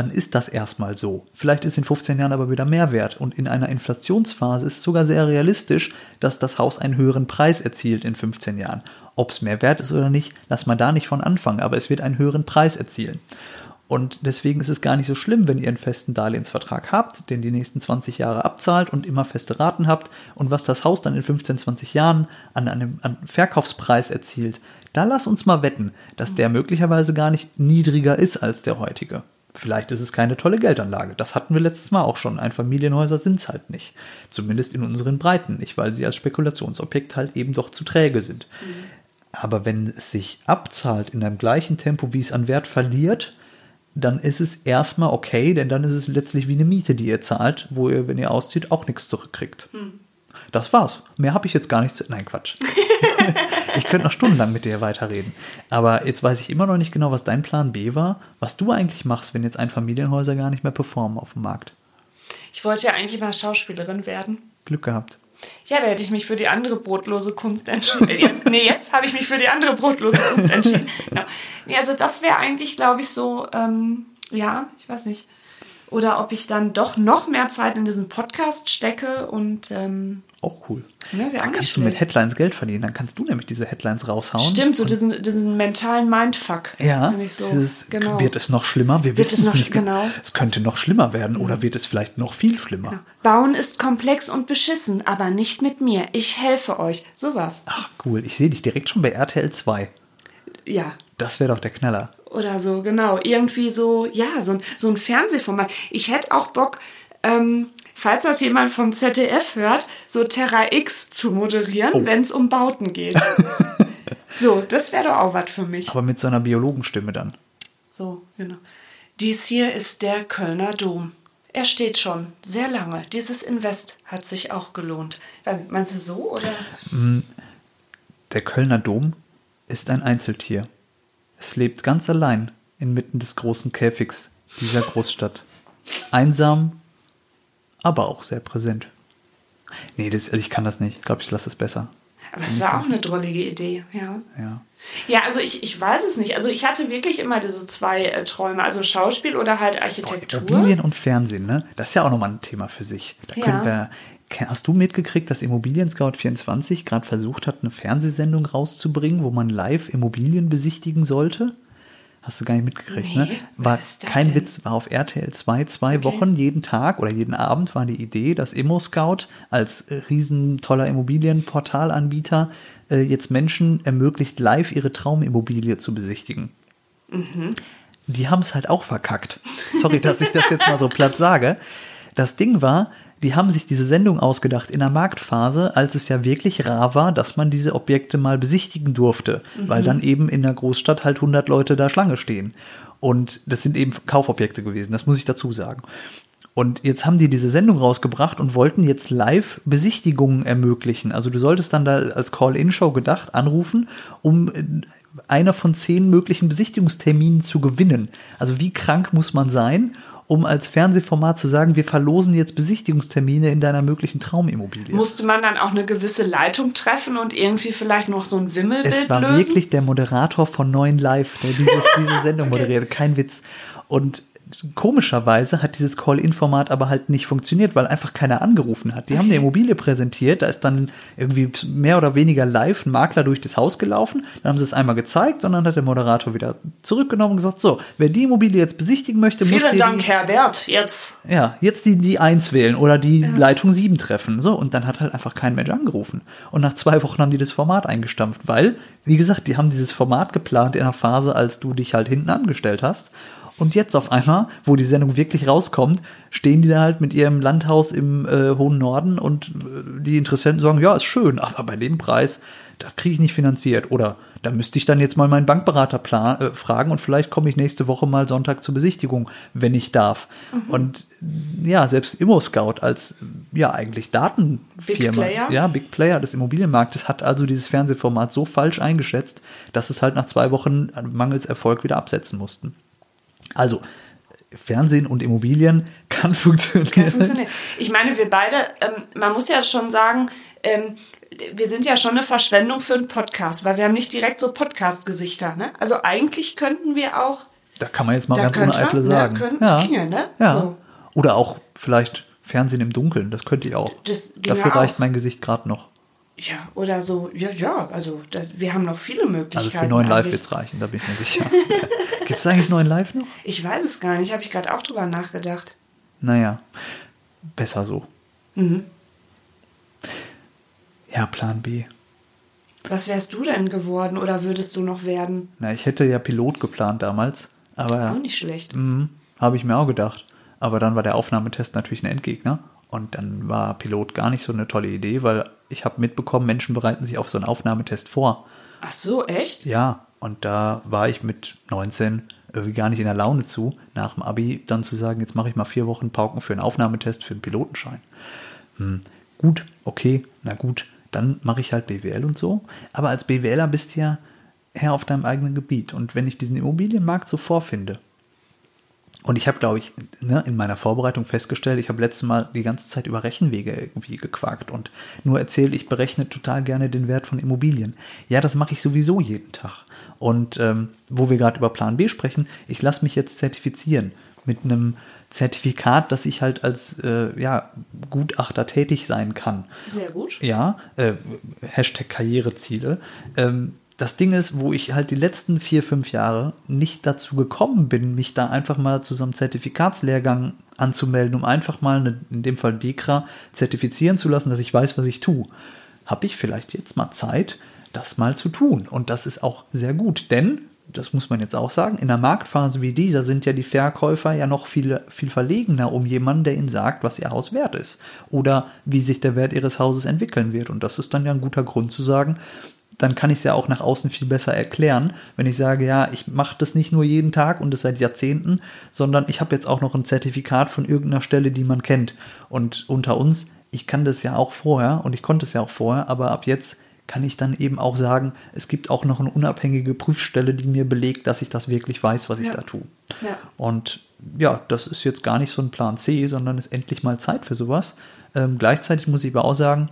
dann ist das erstmal so. Vielleicht ist in 15 Jahren aber wieder mehr wert. Und in einer Inflationsphase ist es sogar sehr realistisch, dass das Haus einen höheren Preis erzielt in 15 Jahren. Ob es mehr wert ist oder nicht, lass mal da nicht von anfangen, aber es wird einen höheren Preis erzielen. Und deswegen ist es gar nicht so schlimm, wenn ihr einen festen Darlehensvertrag habt, den die nächsten 20 Jahre abzahlt und immer feste Raten habt. Und was das Haus dann in 15, 20 Jahren an einem an Verkaufspreis erzielt, da lass uns mal wetten, dass der möglicherweise gar nicht niedriger ist als der heutige. Vielleicht ist es keine tolle Geldanlage. Das hatten wir letztes Mal auch schon. Einfamilienhäuser sind es halt nicht. Zumindest in unseren Breiten nicht, weil sie als Spekulationsobjekt halt eben doch zu träge sind. Mhm. Aber wenn es sich abzahlt in einem gleichen Tempo, wie es an Wert verliert, dann ist es erstmal okay, denn dann ist es letztlich wie eine Miete, die ihr zahlt, wo ihr, wenn ihr auszieht, auch nichts zurückkriegt. Mhm. Das war's. Mehr habe ich jetzt gar nicht zu. Nein, Quatsch. ich könnte noch stundenlang mit dir weiterreden. Aber jetzt weiß ich immer noch nicht genau, was dein Plan B war, was du eigentlich machst, wenn jetzt Einfamilienhäuser gar nicht mehr performen auf dem Markt. Ich wollte ja eigentlich mal Schauspielerin werden. Glück gehabt. Ja, da hätte ich mich für die andere brotlose Kunst entschieden. Jetzt, nee, jetzt habe ich mich für die andere brotlose Kunst entschieden. Genau. Nee, also das wäre eigentlich, glaube ich, so, ähm, ja, ich weiß nicht oder ob ich dann doch noch mehr Zeit in diesen Podcast stecke und ähm, auch cool. Ne, dann kannst du mit Headlines Geld verdienen. Dann kannst du nämlich diese Headlines raushauen. Stimmt, so diesen, diesen mentalen Mindfuck. Ja, so, dieses, genau. wird es noch schlimmer? Wir wissen es nicht. Genau. Es könnte noch schlimmer werden mhm. oder wird es vielleicht noch viel schlimmer? Genau. Bauen ist komplex und beschissen, aber nicht mit mir. Ich helfe euch. Sowas. Ach cool, ich sehe dich direkt schon bei RTL 2. Ja. Das wäre doch der Knaller oder so, genau. Irgendwie so, ja, so ein, so ein Fernsehformat. Ich hätte auch Bock, ähm, falls das jemand vom ZDF hört, so Terra X zu moderieren, oh. wenn es um Bauten geht. so, das wäre doch auch was für mich. Aber mit so einer Biologenstimme dann. So, genau. Dies hier ist der Kölner Dom. Er steht schon sehr lange. Dieses Invest hat sich auch gelohnt. Meinst du so oder? Mm, der Kölner Dom ist ein Einzeltier. Es lebt ganz allein inmitten des großen Käfigs dieser Großstadt. Einsam, aber auch sehr präsent. Nee, das, ich kann das nicht. Ich glaube, ich lasse es besser. Aber es war auch eine drollige Idee, ja. Ja, ja also ich, ich weiß es nicht. Also ich hatte wirklich immer diese zwei äh, Träume, also Schauspiel oder halt Architektur. Immobilien und Fernsehen, ne? Das ist ja auch nochmal ein Thema für sich. Da ja. können wir, Hast du mitgekriegt, dass Immobilien Scout 24 gerade versucht hat, eine Fernsehsendung rauszubringen, wo man live Immobilien besichtigen sollte? Hast du gar nicht mitgekriegt, ne? nee, ne? War kein denn? Witz, war auf RTL 2 zwei okay. Wochen jeden Tag oder jeden Abend war die Idee, dass Immo Scout als äh, riesen toller Immobilienportalanbieter äh, jetzt Menschen ermöglicht, live ihre Traumimmobilie zu besichtigen. Mhm. Die haben es halt auch verkackt. Sorry, dass ich das jetzt mal so platt sage. Das Ding war, die haben sich diese Sendung ausgedacht in der Marktphase, als es ja wirklich rar war, dass man diese Objekte mal besichtigen durfte, mhm. weil dann eben in der Großstadt halt 100 Leute da Schlange stehen. Und das sind eben Kaufobjekte gewesen, das muss ich dazu sagen. Und jetzt haben die diese Sendung rausgebracht und wollten jetzt live Besichtigungen ermöglichen. Also du solltest dann da als Call-In-Show gedacht anrufen, um äh, einer von zehn möglichen Besichtigungsterminen zu gewinnen. Also wie krank muss man sein, um als Fernsehformat zu sagen, wir verlosen jetzt Besichtigungstermine in deiner möglichen Traumimmobilie. Musste man dann auch eine gewisse Leitung treffen und irgendwie vielleicht noch so ein Wimmelbild Es war lösen? wirklich der Moderator von Neuen Live, der dieses, diese Sendung moderiert. Kein Witz. Und komischerweise hat dieses Call-In-Format aber halt nicht funktioniert, weil einfach keiner angerufen hat. Die haben eine Immobilie präsentiert, da ist dann irgendwie mehr oder weniger live ein Makler durch das Haus gelaufen, dann haben sie es einmal gezeigt und dann hat der Moderator wieder zurückgenommen und gesagt, so, wer die Immobilie jetzt besichtigen möchte, muss Vielen Dank, die, Herbert. Jetzt. ja, jetzt die, die 1 wählen oder die Leitung 7 treffen. So, und dann hat halt einfach kein Mensch angerufen. Und nach zwei Wochen haben die das Format eingestampft, weil, wie gesagt, die haben dieses Format geplant in einer Phase, als du dich halt hinten angestellt hast. Und jetzt auf einmal, wo die Sendung wirklich rauskommt, stehen die da halt mit ihrem Landhaus im äh, hohen Norden und äh, die Interessenten sagen, ja, ist schön, aber bei dem Preis, da kriege ich nicht finanziert. Oder da müsste ich dann jetzt mal meinen Bankberater plan, äh, fragen und vielleicht komme ich nächste Woche mal Sonntag zur Besichtigung, wenn ich darf. Und ja, selbst ImmoScout als ja eigentlich Datenfirma, Big Player. ja, Big Player des Immobilienmarktes hat also dieses Fernsehformat so falsch eingeschätzt, dass es halt nach zwei Wochen mangels Erfolg wieder absetzen mussten. Also Fernsehen und Immobilien kann funktionieren. Kann funktionieren. Ich meine, wir beide, ähm, man muss ja schon sagen, ähm, wir sind ja schon eine Verschwendung für einen Podcast, weil wir haben nicht direkt so Podcast-Gesichter. Ne? Also eigentlich könnten wir auch. Da kann man jetzt mal Da ganz ohne könnte, Eitle ne, sagen. könnte ja. ginge, ne? Ja. So. Oder auch vielleicht Fernsehen im Dunkeln, das könnte ich auch. Dafür auch. reicht mein Gesicht gerade noch. Ja, oder so, ja, ja, also das, wir haben noch viele Möglichkeiten. Also für neuen Live eigentlich. wird's reichen, da bin ich mir sicher. Gibt es eigentlich neuen Live noch? Ich weiß es gar nicht, habe ich gerade auch drüber nachgedacht. Naja, besser so. Mhm. Ja, Plan B. Was wärst du denn geworden oder würdest du noch werden? Na, ich hätte ja Pilot geplant damals, aber Auch nicht schlecht. Mhm, habe ich mir auch gedacht. Aber dann war der Aufnahmetest natürlich ein Endgegner. Und dann war Pilot gar nicht so eine tolle Idee, weil ich habe mitbekommen, Menschen bereiten sich auf so einen Aufnahmetest vor. Ach so, echt? Ja, und da war ich mit 19 irgendwie gar nicht in der Laune zu, nach dem Abi dann zu sagen, jetzt mache ich mal vier Wochen Pauken für einen Aufnahmetest für einen Pilotenschein. Hm, gut, okay, na gut, dann mache ich halt BWL und so. Aber als BWLer bist du ja Herr auf deinem eigenen Gebiet. Und wenn ich diesen Immobilienmarkt so vorfinde, und ich habe, glaube ich, ne, in meiner Vorbereitung festgestellt, ich habe letztes Mal die ganze Zeit über Rechenwege irgendwie gequakt und nur erzählt, ich berechne total gerne den Wert von Immobilien. Ja, das mache ich sowieso jeden Tag. Und ähm, wo wir gerade über Plan B sprechen, ich lasse mich jetzt zertifizieren mit einem Zertifikat, dass ich halt als äh, ja, Gutachter tätig sein kann. Sehr gut. Ja, äh, Hashtag Karriereziele. Ähm, das Ding ist, wo ich halt die letzten vier, fünf Jahre nicht dazu gekommen bin, mich da einfach mal zu so einem Zertifikatslehrgang anzumelden, um einfach mal, eine, in dem Fall DEKRA, zertifizieren zu lassen, dass ich weiß, was ich tue. Habe ich vielleicht jetzt mal Zeit, das mal zu tun. Und das ist auch sehr gut, denn, das muss man jetzt auch sagen, in einer Marktphase wie dieser sind ja die Verkäufer ja noch viel, viel verlegener um jemanden, der ihnen sagt, was ihr Haus wert ist. Oder wie sich der Wert ihres Hauses entwickeln wird. Und das ist dann ja ein guter Grund zu sagen, dann kann ich es ja auch nach außen viel besser erklären, wenn ich sage, ja, ich mache das nicht nur jeden Tag und das seit Jahrzehnten, sondern ich habe jetzt auch noch ein Zertifikat von irgendeiner Stelle, die man kennt. Und unter uns, ich kann das ja auch vorher und ich konnte es ja auch vorher, aber ab jetzt kann ich dann eben auch sagen, es gibt auch noch eine unabhängige Prüfstelle, die mir belegt, dass ich das wirklich weiß, was ich Ja. da tue. Ja. Und ja, das ist jetzt gar nicht so ein Plan C, sondern ist endlich mal Zeit für sowas. Ähm, gleichzeitig muss ich aber auch sagen,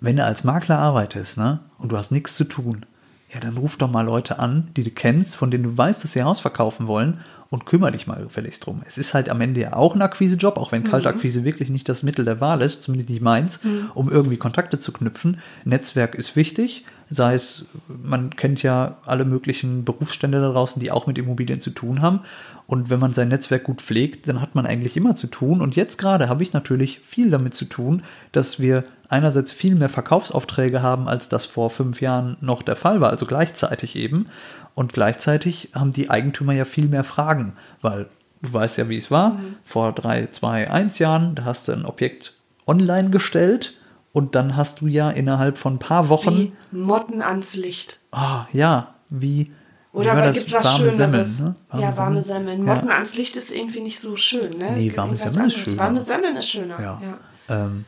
wenn du als Makler arbeitest, ne, und du hast nichts zu tun, ja, dann ruf doch mal Leute an, die du kennst, von denen du weißt, dass sie Haus verkaufen wollen und kümmere dich mal gefälligst drum. Es ist halt am Ende ja auch ein Akquisejob, auch wenn Kaltakquise wirklich nicht das Mittel der Wahl ist, zumindest nicht meins, um irgendwie Kontakte zu knüpfen. Netzwerk ist wichtig, sei es, man kennt ja alle möglichen Berufsstände da draußen, die auch mit Immobilien zu tun haben. Und wenn man sein Netzwerk gut pflegt, dann hat man eigentlich immer zu tun. Und jetzt gerade habe ich natürlich viel damit zu tun, dass wir einerseits viel mehr Verkaufsaufträge haben, als das vor fünf Jahren noch der Fall war, also gleichzeitig eben. Und gleichzeitig haben die Eigentümer ja viel mehr Fragen, weil du weißt ja, wie es war. Vor drei, zwei, eins Jahren, da hast du ein Objekt online gestellt und dann hast du ja innerhalb von ein paar Wochen Wie Motten ans Licht. Ah, ja, wie Oder gibt was Warme Schöneres. Semmeln, ne? Warme ja, warme Semmeln. Semmeln. Ja. Motten ans Licht ist irgendwie nicht so schön, ne? Nee, Es warme Semmeln ist schöner. Warme Semmeln ist schöner. Ja. ja. Ähm,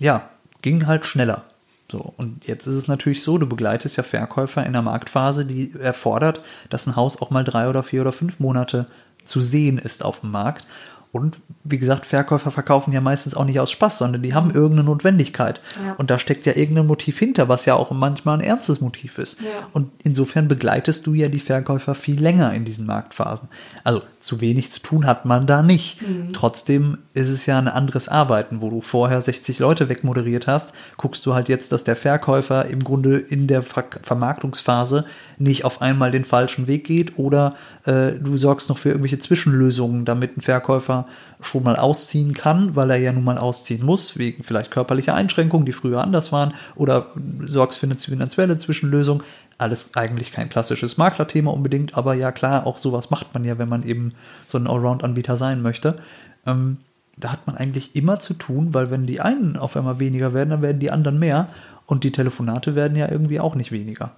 ja, ging halt schneller. So, und jetzt ist es natürlich so, du begleitest ja Verkäufer in einer Marktphase, die erfordert, dass ein Haus auch mal drei oder vier oder fünf Monate zu sehen ist auf dem Markt. Und wie gesagt, Verkäufer verkaufen ja meistens auch nicht aus Spaß, sondern die haben irgendeine Notwendigkeit. Ja. Und da steckt ja irgendein Motiv hinter, was ja auch manchmal ein ernstes Motiv ist. Ja. Und insofern begleitest du ja die Verkäufer viel länger in diesen Marktphasen. Also zu wenig zu tun hat man da nicht. Trotzdem ist es ja ein anderes Arbeiten, wo du vorher 60 Leute wegmoderiert hast, guckst du halt jetzt, dass der Verkäufer im Grunde in der Ver Vermarktungsphase nicht auf einmal den falschen Weg geht oder äh, du sorgst noch für irgendwelche Zwischenlösungen, damit ein Verkäufer schon mal ausziehen kann, weil er ja nun mal ausziehen muss, wegen vielleicht körperlicher Einschränkungen, die früher anders waren, oder sorgst für eine finanzielle Zwischenlösung. Alles eigentlich kein klassisches Maklerthema unbedingt, aber ja klar, auch sowas macht man ja, wenn man eben so ein Allround-Anbieter sein möchte. Ähm, da hat man eigentlich immer zu tun, weil wenn die einen auf einmal weniger werden, dann werden die anderen mehr. Und die Telefonate werden ja irgendwie auch nicht weniger.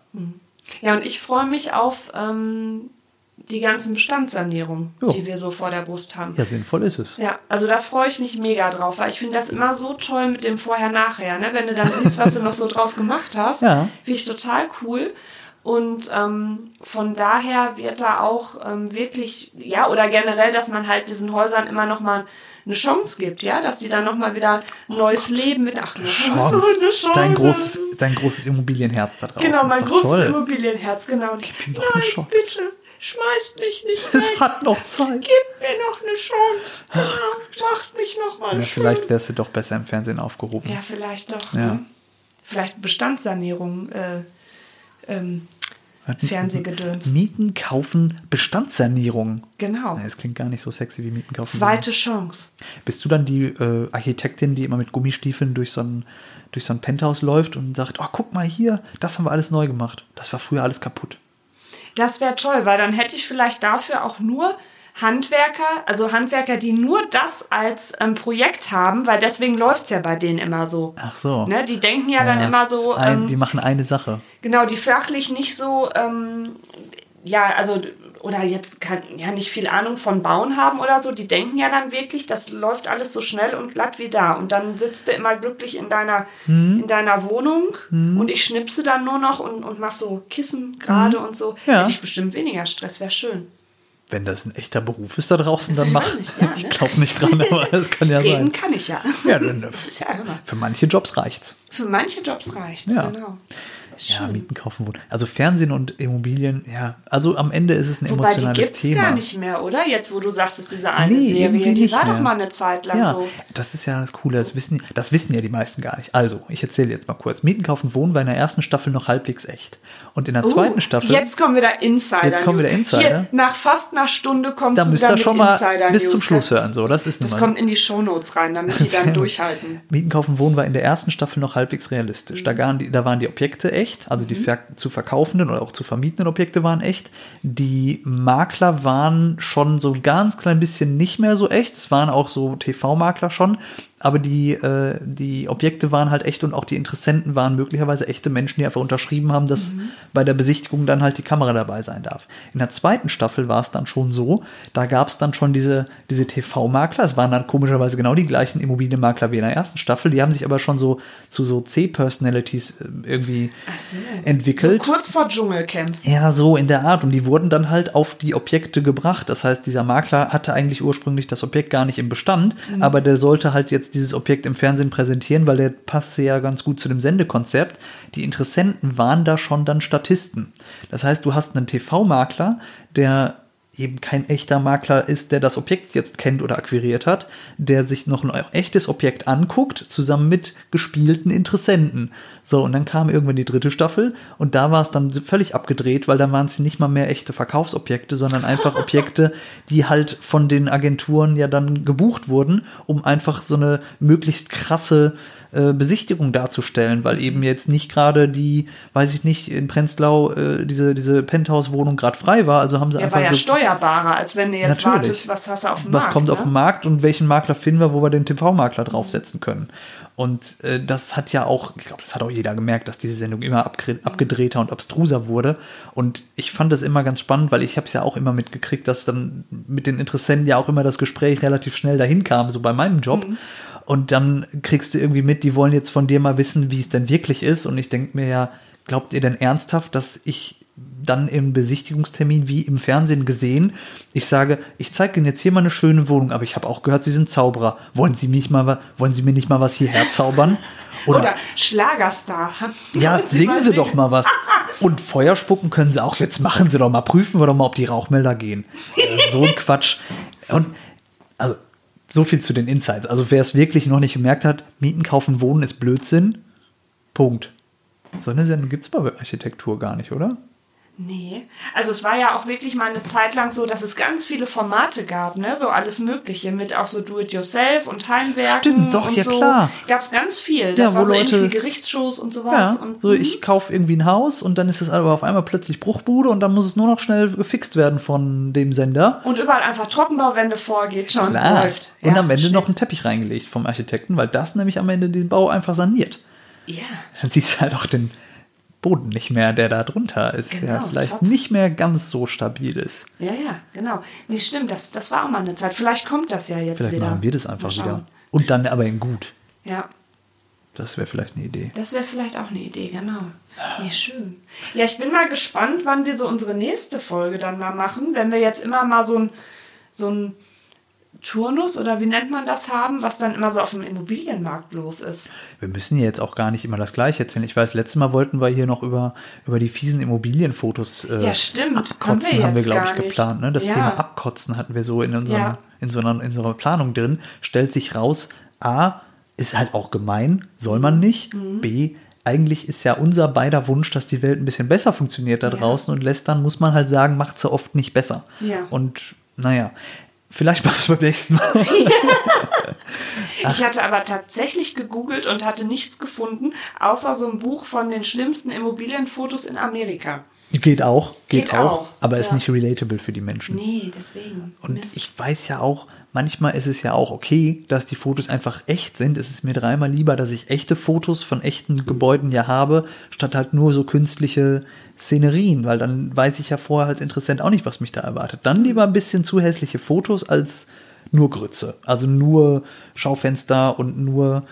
Ja, und ich freue mich auf ähm, die ganzen Bestandssanierungen, Jo. die wir so vor der Brust haben. Ja, sinnvoll ist es. Ja, also da freue ich mich mega drauf, weil ich finde das immer so toll mit dem Vorher-Nachher, ne? Wenn du dann siehst, was du noch so draus gemacht hast, Ja. finde ich total cool. Und ähm, von daher wird da auch ähm, wirklich, ja, oder generell, dass man halt diesen Häusern immer noch mal eine Chance gibt, ja, dass die dann noch mal wieder ein neues Leben mit, ach, mal so eine Chance. Dein großes, dein großes Immobilienherz da draußen. Genau, mein großes toll. Immobilienherz, genau. Und ihm doch eine Nein, Chance. bitte, schmeißt mich nicht Es weg. hat noch Zeit. Gib mir noch eine Chance. Genau, macht mich noch mal Ja, schön. vielleicht wärst du doch besser im Fernsehen aufgehoben. Ja, vielleicht doch. Ja. Ne? Vielleicht Bestandssanierung, äh, ähm, Fernsehgedöns. Mieten kaufen Bestandssanierung. Genau. Es klingt gar nicht so sexy wie Mieten kaufen. Zweite Chance. Bist du dann die äh, Architektin, die immer mit Gummistiefeln durch so ein durch so ein Penthouse läuft und sagt, oh, guck mal hier, das haben wir alles neu gemacht. Das war früher alles kaputt. Das wäre toll, weil dann hätte ich vielleicht dafür auch nur Handwerker, also Handwerker, die nur das als ähm, Projekt haben, weil deswegen läuft's ja bei denen immer so. Ach so. Ne? Die denken ja, dann immer so, ein, ähm, die machen eine Sache. Genau, die fachlich nicht so, ähm, ja, also, oder jetzt kann, ja nicht viel Ahnung von Bauen haben oder so, die denken ja dann wirklich, das läuft alles so schnell und glatt wie da. Und dann sitzt du immer glücklich in deiner, Mhm. in deiner Wohnung und ich schnipse dann nur noch und, und mach so Kissen gerade und so. Ja. Hätte ich bestimmt weniger Stress, wäre schön. Wenn das ein echter Beruf ist da draußen, dann mach. ich ja, ich ne? glaube nicht dran, aber das kann ja Reden sein. kann ich ja. Ja, dann, Das ist ja immer. für manche Jobs reicht's. Für manche Jobs reicht's, Ja. genau. Ja, Schön. Mieten, kaufen, wohnen. Also Fernsehen und Immobilien, ja, also am Ende ist es ein Wobei die emotionales gibt's Thema. gar nicht mehr, oder? Jetzt, wo du sagtest, diese eine Nee, Serie, die war doch mehr. mal eine Zeit lang ja, so. das ist ja das Coole, das wissen, das wissen ja die meisten gar nicht. Also, ich erzähle jetzt mal kurz. Mieten, kaufen, wohnen war in der ersten Staffel noch halbwegs echt. Und in der zweiten Uh, Staffel, Jetzt kommen wieder Insider. Jetzt kommen wieder Insider. Hier, nach fast einer Stunde kommst da du müsst dann ihr schon mal bis zum. Schluss das, hören. So, das ist Das mal- kommt in die Shownotes rein, damit die dann durchhalten. Mieten, kaufen, wohnen war in der ersten Staffel noch halbwegs realistisch. Da, waren die, da waren die Objekte echt, also die ver zu verkaufenden oder auch zu vermietenden Objekte waren echt. Die Makler waren schon so ein ganz klein bisschen nicht mehr so echt. Es waren auch so TV-Makler schon, aber die, äh, die Objekte waren halt echt und auch die Interessenten waren möglicherweise echte Menschen, die einfach unterschrieben haben, dass bei der Besichtigung dann halt die Kamera dabei sein darf. In der zweiten Staffel war es dann schon so, da gab es dann schon diese, diese TV-Makler, es waren dann komischerweise genau die gleichen Immobilienmakler wie in der ersten Staffel, die haben sich aber schon so zu so C-Personalities äh, irgendwie so. entwickelt. So kurz vor Dschungelcamp. Ja, so in der Art. Und die wurden dann halt auf die Objekte gebracht. Das heißt, dieser Makler hatte eigentlich ursprünglich das Objekt gar nicht im Bestand, aber der sollte halt jetzt dieses Objekt im Fernsehen präsentieren, weil der passte ja ganz gut zu dem Sendekonzept. Die Interessenten waren da schon dann Statisten. Das heißt, du hast einen TV-Makler, der eben kein echter Makler ist, der das Objekt jetzt kennt oder akquiriert hat, der sich noch ein echtes Objekt anguckt, zusammen mit gespielten Interessenten. So, und dann kam irgendwann die dritte Staffel und da war es dann völlig abgedreht, weil da waren es nicht mal mehr echte Verkaufsobjekte, sondern einfach Objekte, die halt von den Agenturen ja dann gebucht wurden, um einfach so eine möglichst krasse äh, Besichtigung darzustellen, weil eben jetzt nicht gerade die, weiß ich nicht, in Prenzlau äh, diese, diese Penthouse-Wohnung gerade frei war. Also haben sie Er einfach. war ja steuerbarer, als wenn du jetzt Natürlich. wartest, was hast du auf dem was Markt. kommt ne? auf den Markt und welchen Makler finden wir, wo wir den TV-Makler draufsetzen können. Und äh, das hat ja auch, ich glaube, das hat auch jeder gemerkt, dass diese Sendung immer abgre- abgedrehter und abstruser wurde. Und ich fand das immer ganz spannend, weil ich habe es ja auch immer mitgekriegt, dass dann mit den Interessenten ja auch immer das Gespräch relativ schnell dahin kam, so bei meinem Job. Und dann kriegst du irgendwie mit, die wollen jetzt von dir mal wissen, wie es denn wirklich ist. Und ich denke mir ja, glaubt ihr denn ernsthaft, dass ich dann im Besichtigungstermin wie im Fernsehen gesehen, ich sage, ich zeige Ihnen jetzt hier mal eine schöne Wohnung, aber ich habe auch gehört, Sie sind Zauberer. Wollen Sie mich mal, wollen Sie mir nicht mal was hierher zaubern? Oder Schlagerstar. ja, Wollen singen Sie doch mal was. Und Feuer spucken können Sie auch. Jetzt machen Sie doch mal, prüfen wir doch mal, ob die Rauchmelder gehen. Äh, so ein Quatsch. Und also so viel zu den Insights. Also wer es wirklich noch nicht gemerkt hat, Mieten, kaufen, wohnen ist Blödsinn. Punkt. So eine Sendung gibt es bei Architektur gar nicht, oder? Nee, also es war ja auch wirklich mal eine Zeit lang so, dass es ganz viele Formate gab, ne? So alles Mögliche mit auch so Do-it-yourself und Heimwerken Stimmt, doch, und ja, so. klar. Gab es ganz viel. Das Ja, war so ähnlich Leute- wie Gerichtsshows und sowas. Ja, und, so ich kaufe irgendwie ein Haus und dann ist es aber auf einmal plötzlich Bruchbude und dann muss es nur noch schnell gefixt werden von dem Sender. und überall einfach Trockenbauwände vorgeht schon. Klar. Läuft. Und Ja, am Ende schnell. noch einen Teppich reingelegt vom Architekten, weil das nämlich am Ende den Bau einfach saniert. Ja, Dann siehst du halt auch den Boden nicht mehr, der da drunter ist, der Genau, vielleicht top. nicht mehr ganz so stabil ist. ja, ja, genau. Nee, stimmt, das, das war auch mal eine Zeit. Vielleicht kommt das ja jetzt Vielleicht wieder. machen wir das einfach wieder. Und dann aber in gut. Ja, Das wäre vielleicht eine Idee. Das wäre vielleicht auch eine Idee, genau. Nee, schön. Ja, ich bin mal gespannt, wann wir so unsere nächste Folge dann mal machen, wenn wir jetzt immer mal so ein, so ein Turnus oder wie nennt man das haben, was dann immer so auf dem Immobilienmarkt los ist. Wir müssen ja jetzt auch gar nicht immer das Gleiche erzählen. Ich weiß, letztes Mal wollten wir hier noch über, über die fiesen Immobilienfotos äh, Ja, stimmt. abkotzen, Haben wir haben wir, glaube ich, geplant. Ne? Das Ja. Thema Abkotzen hatten wir so in, unserem, Ja. in, so einer, in so einer Planung drin. Stellt sich raus, A, ist halt auch gemein, soll man nicht. Mhm. B, eigentlich ist ja unser beider Wunsch, dass die Welt ein bisschen besser funktioniert da Ja. draußen und lästern, muss man halt sagen, macht sie oft nicht besser. Ja. Und naja, vielleicht machen wir es beim nächsten Mal. Ich hatte aber tatsächlich gegoogelt und hatte nichts gefunden, außer so ein Buch von den schlimmsten Immobilienfotos in Amerika. Geht auch, geht, Geht auch, auch, aber ist ja. nicht relatable für die Menschen. Nee, deswegen. Und Mist. ich weiß ja auch, manchmal ist es ja auch okay, dass die Fotos einfach echt sind. Es ist mir dreimal lieber, dass ich echte Fotos von echten Gebäuden ja habe, statt halt nur so künstliche Szenerien, weil dann weiß ich ja vorher als Interessent auch nicht, was mich da erwartet. Dann lieber ein bisschen zu hässliche Fotos als nur Grütze. Also nur Schaufenster und nur,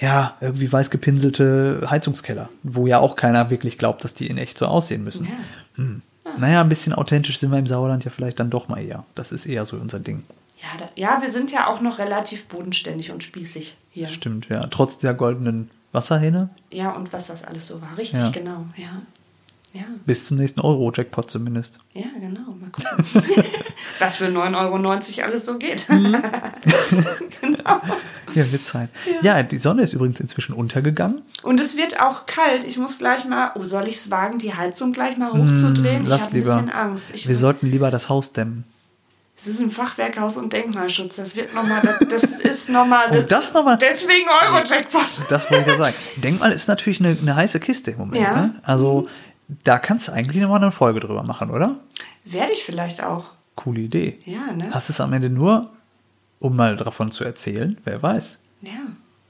ja, irgendwie weiß gepinselte Heizungskeller, wo ja auch keiner wirklich glaubt, dass die in echt so aussehen müssen. Hm. Ja. Naja, ein bisschen authentisch sind wir im Sauerland ja vielleicht dann doch mal eher. Das ist eher so unser Ding. Ja, da, ja, wir sind ja auch noch relativ bodenständig und spießig hier. Stimmt, ja. Trotz der goldenen Wasserhähne Ja, und was das alles so war. Richtig, Ja. genau. Ja. Ja, bis zum nächsten Euro-Jackpot zumindest. ja, genau. Mal gucken. was für 9,90 Euro alles so geht. Mhm. Ja, wird Zeit. Ja. die Sonne ist übrigens inzwischen untergegangen. Und es wird auch kalt. Ich muss gleich mal, oh, soll ich es wagen, die Heizung gleich mal hochzudrehen? ich Lass habe ein lieber. bisschen Angst. Ich, Wir sollten lieber das Haus dämmen. Es ist ein Fachwerkhaus und Denkmalschutz. Das wird nochmal, das, das ist nochmal. Oh, das noch mal- Deswegen Euro-Jackpot. Das wollte ich ja sagen. Denkmal ist natürlich eine, eine heiße Kiste im Moment. Ja. Ne? Also da kannst du eigentlich nochmal eine Folge drüber machen, oder? Werde ich vielleicht auch. Coole Idee. Ja, ne? Hast es am Ende nur, um mal davon zu erzählen? Wer weiß. Ja.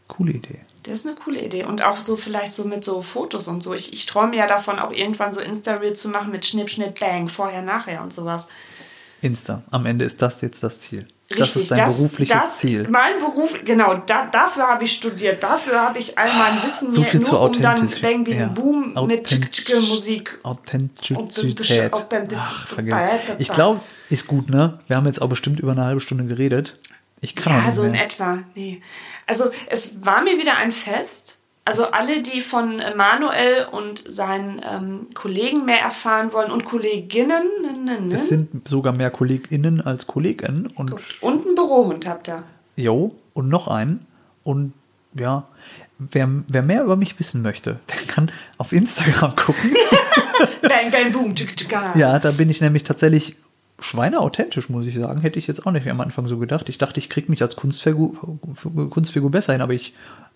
Coole Idee. Das ist eine coole Idee. Und auch so vielleicht so mit so Fotos und so. Ich, ich träume ja davon, auch irgendwann so Insta-Reels zu machen mit Schnipp, Schnipp, Bang, vorher, nachher und sowas. Insta. Am Ende ist das jetzt das Ziel. das Richtig, ist dein berufliches das, Ziel. Mein Beruf, genau, da, dafür habe ich studiert, dafür habe ich all mein Wissen So viel nur zu um dann. Bang, Bing, Ja. Boom mit Authentisch- Tschicke Musik. Authentizität. Authentizität. Ach. Ich glaube, ist gut, ne? Wir haben jetzt auch bestimmt über eine halbe Stunde geredet. Ich kann auch Ja, so in etwa. Nee. Also es war mir wieder ein Fest. Also alle, die von Manuel und seinen ähm, Kollegen mehr erfahren wollen und Kolleginnen, ne, ne, Es sind sogar mehr KollegInnen als Kollegen und und einen Bürohund habt ihr. jo, und noch einen. Und ja, wer, wer mehr über mich wissen möchte, der kann auf Instagram gucken. Bang, bang, boom, ja, da bin ich nämlich tatsächlich schweineauthentisch, muss ich sagen. Hätte ich jetzt auch nicht am Anfang so gedacht. Ich dachte, ich kriege mich als Kunstfigur, Kunstfigur besser hin, aber ich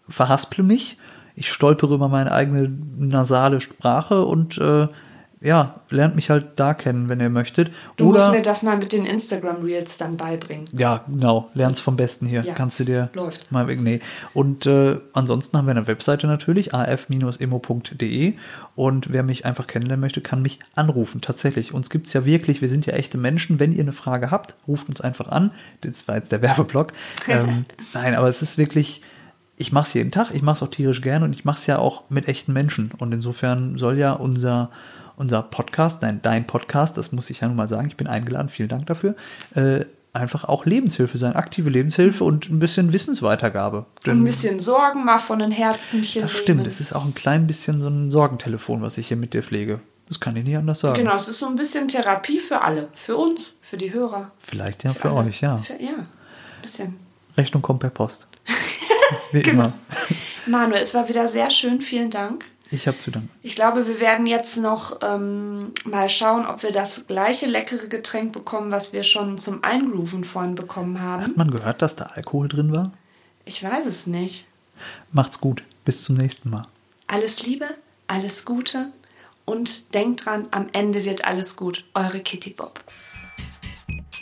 verhasple mich, ich stolpere über meine eigene nasale Sprache und äh, ja, lernt mich halt da kennen, wenn ihr möchtet. Du Oder, musst mir das mal mit den Instagram Reels dann beibringen. Ja, genau. Lernst vom Besten hier. Ja, Kannst du dir läuft. mal nee. Und äh, ansonsten haben wir eine Webseite natürlich, af-immo.de. Und wer mich einfach kennenlernen möchte, kann mich anrufen. Tatsächlich. Uns gibt es ja wirklich, wir sind ja echte Menschen. Wenn ihr eine Frage habt, ruft uns einfach an. Das war jetzt der Werbeblock. ähm, nein, aber es ist wirklich ich mache es jeden Tag, ich mache es auch tierisch gern und ich mache es ja auch mit echten Menschen. Und insofern soll ja unser, unser Podcast, nein, dein Podcast, das muss ich ja nun mal sagen, ich bin eingeladen, vielen Dank dafür, äh, einfach auch Lebenshilfe sein, aktive Lebenshilfe und ein bisschen Wissensweitergabe. Denn, ein bisschen Sorgen mal von den Herzenchen. Das stimmt, es ist auch ein klein bisschen so ein Sorgentelefon, was ich hier mit dir pflege. Das kann ich nicht anders sagen. Genau, es ist so ein bisschen Therapie für alle. Für uns, für die Hörer. Vielleicht ja für, für euch, ja. Für, ja, ein bisschen. Rechnung kommt per Post. Wie genau. immer. Manuel, es war wieder sehr schön. Vielen Dank. Ich habe zu danken. Ich glaube, wir werden jetzt noch ähm, mal schauen, ob wir das gleiche leckere Getränk bekommen, was wir schon zum Eingrooven vorhin bekommen haben. Hat man gehört, dass da Alkohol drin war? Ich weiß es nicht. Macht's gut. Bis zum nächsten Mal. Alles Liebe, alles Gute und denkt dran, am Ende wird alles gut. Eure Kitty Bob.